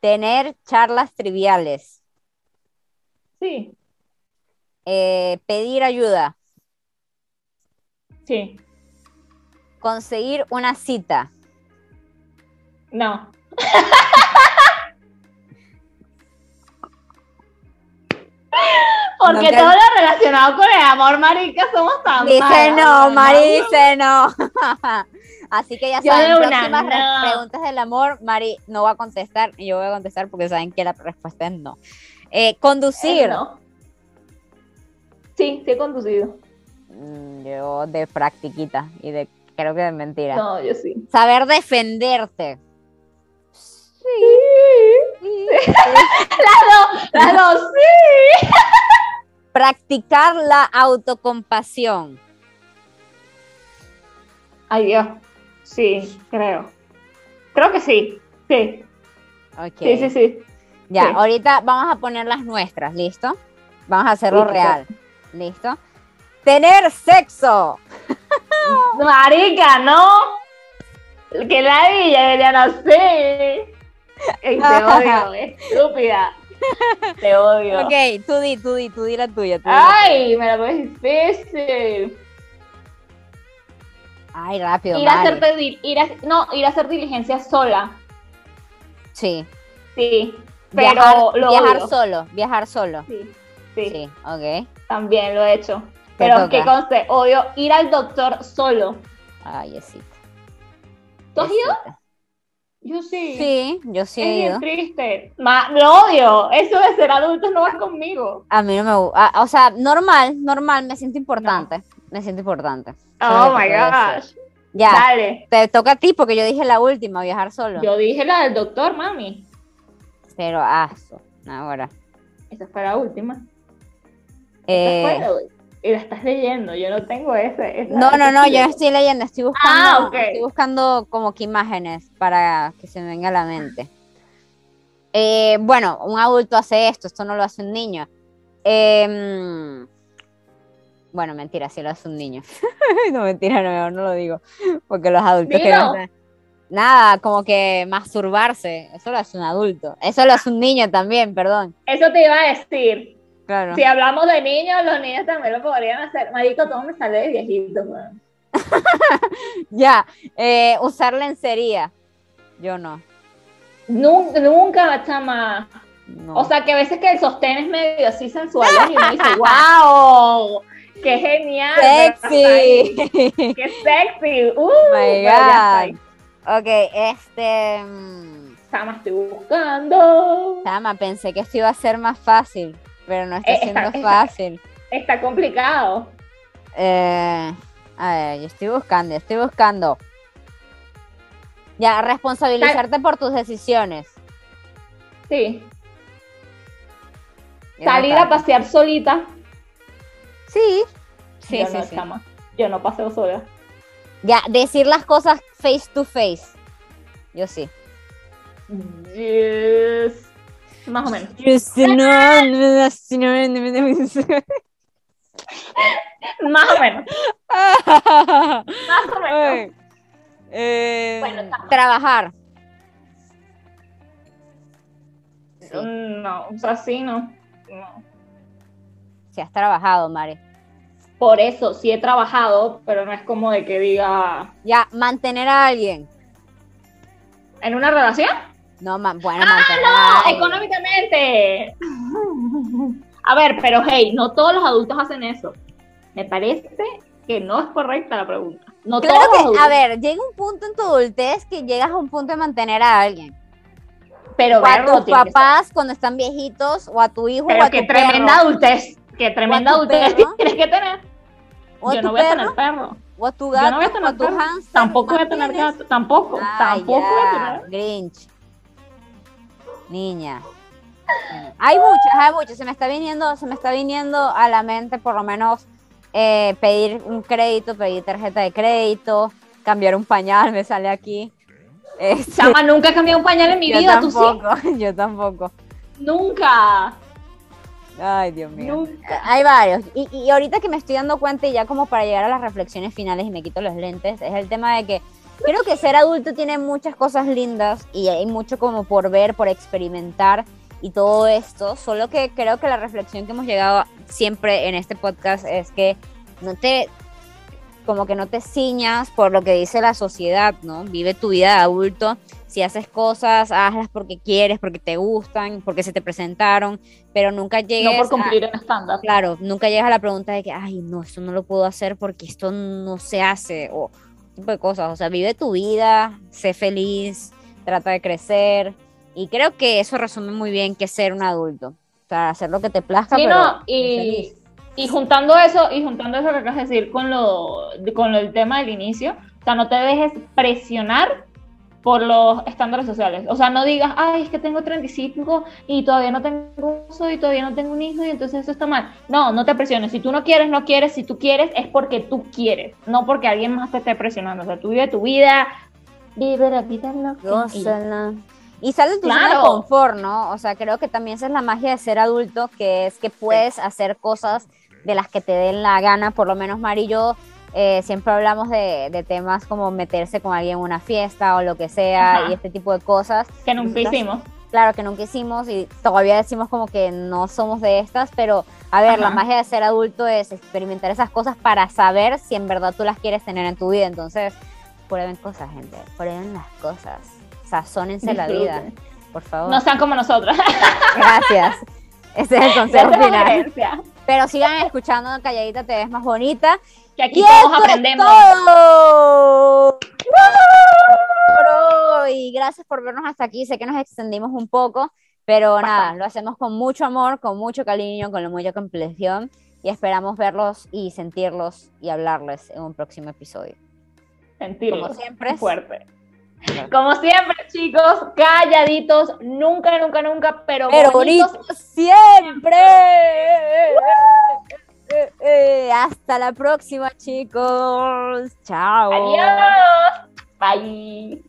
Tener charlas triviales. Sí. Eh, pedir ayuda. Sí. Conseguir una cita. No. Porque todo lo relacionado con el amor, marica, somos tan Dice no, Mari dice no. Así que ya saben, próximas preguntas del amor, Mari no va a contestar y yo voy a contestar porque saben que la respuesta es no. Eh, conducir. no. Sí, sí he conducido. Mm, yo de practiquita y de creo que de mentira. No, yo sí. Saber defenderte. Sí. Las dos, sí. Practicar la autocompasión. Ay Dios, sí, creo. Creo que sí, sí. Sí, sí, sí. Ya, ahorita vamos a poner las nuestras, ¿listo? Vamos a hacerlo real, ¿listo? Tener sexo. Marica, ¿no? Que la ya no sé te odio, estúpida. Te odio. Ok, tú di, tú di, tú di la tuya. Ay, me la pones difícil. Ay, rápido. Ir a, hacer, ir a, no, ir a hacer diligencia sola. Sí. Sí. Pero viajar, viajar solo, viajar solo. Sí, sí. Sí, ok. También lo he hecho. Pero que conste, odio ir al doctor solo. Ay, sí. ¿Tú has ido? Yo sí. Sí, yo sí he ido. Triste. Ma, lo odio. Eso de ser adulto no va conmigo. A mí no me gusta. O sea, normal, normal. Me siento importante. Me siento importante. Oh my gosh. Ya. Dale. Te toca a ti porque yo dije la última, viajar solo. Yo dije la del doctor, mami. Pero, ah, ahora. Esa fue la última. Eh, y la estás leyendo, yo no tengo ese. no, no, no, yo no estoy leyendo, estoy buscando, ah, estoy buscando como que imágenes para que se me venga a la mente. Eh, bueno, un adulto hace esto, esto no lo hace un niño. Em, bueno, mentira, sí lo hace un niño. no, mentira, no, no lo digo, porque los adultos Nada, como que masturbarse, eso lo hace un adulto. Eso lo hace un niño también, perdón. Eso te iba a decir. Si hablamos de niños, los niños también lo podrían hacer. Marico, todo me sale de viejito, ya, eh, usar lencería. Yo no. Nunca, nunca chama. O sea, que a veces que el sostén es medio así sensual y uno dice, ¡wow! ¡Qué genial! ¡Sexy! ¡Qué sexy! ¡Uh! My God. Ok, este. Mm, Sama, estoy buscando. Sama, pensé que esto iba a ser más fácil, pero no está, eh, siendo fácil. Está, complicado. Eh, a ver, yo estoy buscando, estoy buscando. Ya, responsabilizarte por tus decisiones. Sí. Salir a pasear solita. Sí. Sí, yo sí, no, sí. Yo no paseo sola. Ya, decir las cosas face to face. Yo sí. Yes. Más o menos. Más o menos. Más o menos. Eh, bueno, trabajar. No, o sea, sí, no. no. Si has trabajado, Mari. Por eso, sí he trabajado, pero no es como de que diga. Ya, mantener a alguien. ¿En una relación? No, bueno, ¡Ah, no! ¡Económicamente! A ver, pero hey, no todos los adultos hacen eso. Me parece que no es correcta la pregunta. No claro que, a ver, llega un punto en tu adultez que llegas a un punto de mantener a alguien. Pero o a tus papás cuando están viejitos, o a tu hijo, o a qué tremenda adultez, qué tremenda adultez tienes que tener. Yo no voy a tener perro. O a tu gato, Yo no voy a tener tu hamster, Tampoco voy a tener gato, tampoco, tampoco voy a tener. Grinch. Niña. Hay muchas, hay muchas. Se me está viniendo, se me está viniendo a la mente por lo menos eh, pedir un crédito, pedir tarjeta de crédito, cambiar un pañal, me sale aquí. Este, Chama, nunca he cambiado un pañal en mi vida, tampoco, ¿tú sí? Yo tampoco. Nunca. Ay, Dios mío. Nunca. Hay varios. Y, y ahorita que me estoy dando cuenta, y ya como para llegar a las reflexiones finales y me quito los lentes, es el tema de que creo que ser adulto tiene muchas cosas lindas y hay mucho como por ver, por experimentar y todo esto, solo que creo que la reflexión que hemos llegado siempre en este podcast es que no te, como que no te ciñas por lo que dice la sociedad, ¿no? Vive tu vida de adulto, si haces cosas, hazlas porque quieres, porque te gustan, porque se te presentaron, pero nunca llegues No por cumplir el estándar. Claro, nunca llegas a la pregunta de que, ay, no, esto no lo puedo hacer porque esto no se hace, o tipo de cosas, o sea, vive tu vida, sé feliz, trata de crecer, y creo que eso resume muy bien que ser un adulto. O sea, hacer lo que te plazca. Sí, no, y, y, juntando eso, y juntando eso que acabas de decir con lo, con el tema del inicio, o sea, no te dejes presionar por los estándares sociales. O sea, no digas, ay, es que tengo 35 y todavía no tengo uso y todavía no tengo un hijo y entonces eso está mal. No, no te presiones. Si tú no quieres, no quieres. Si tú quieres, es porque tú quieres, no porque alguien más te esté presionando. O sea, tú vive tu vida, vive la vida loca. Y sales de tu zona de confort, ¿no? O sea, creo que también esa es la magia de ser adulto, que es que puedes hacer cosas de las que te den la gana, por lo menos Mari y yo eh, siempre hablamos de, temas como meterse con alguien en una fiesta o lo que sea y este tipo de cosas. Que nunca hicimos. Claro, que nunca hicimos y todavía decimos como que no somos de estas, pero a ver, la magia de ser adulto es experimentar esas cosas para saber si en verdad tú las quieres tener en tu vida. Entonces, prueben cosas, gente, prueben las cosas sazónense la vida, por favor. No sean como nosotros. Gracias. Ese es el consejo final. Pero sigan escuchando Calladita Te Ves Más Bonita. Que aquí todos aprendemos. Y gracias por vernos hasta aquí. Sé que nos extendimos un poco, pero nada, lo hacemos con mucho amor, con mucho cariño, con mucha comprensión y esperamos verlos y sentirlos y hablarles en un próximo episodio. Sentirlos. Como siempre. Fuerte. Como siempre, chicos, calladitos, nunca, nunca, nunca, pero, pero bonitos, siempre. Eh, hasta la próxima, chicos. Chao. Adiós. Bye.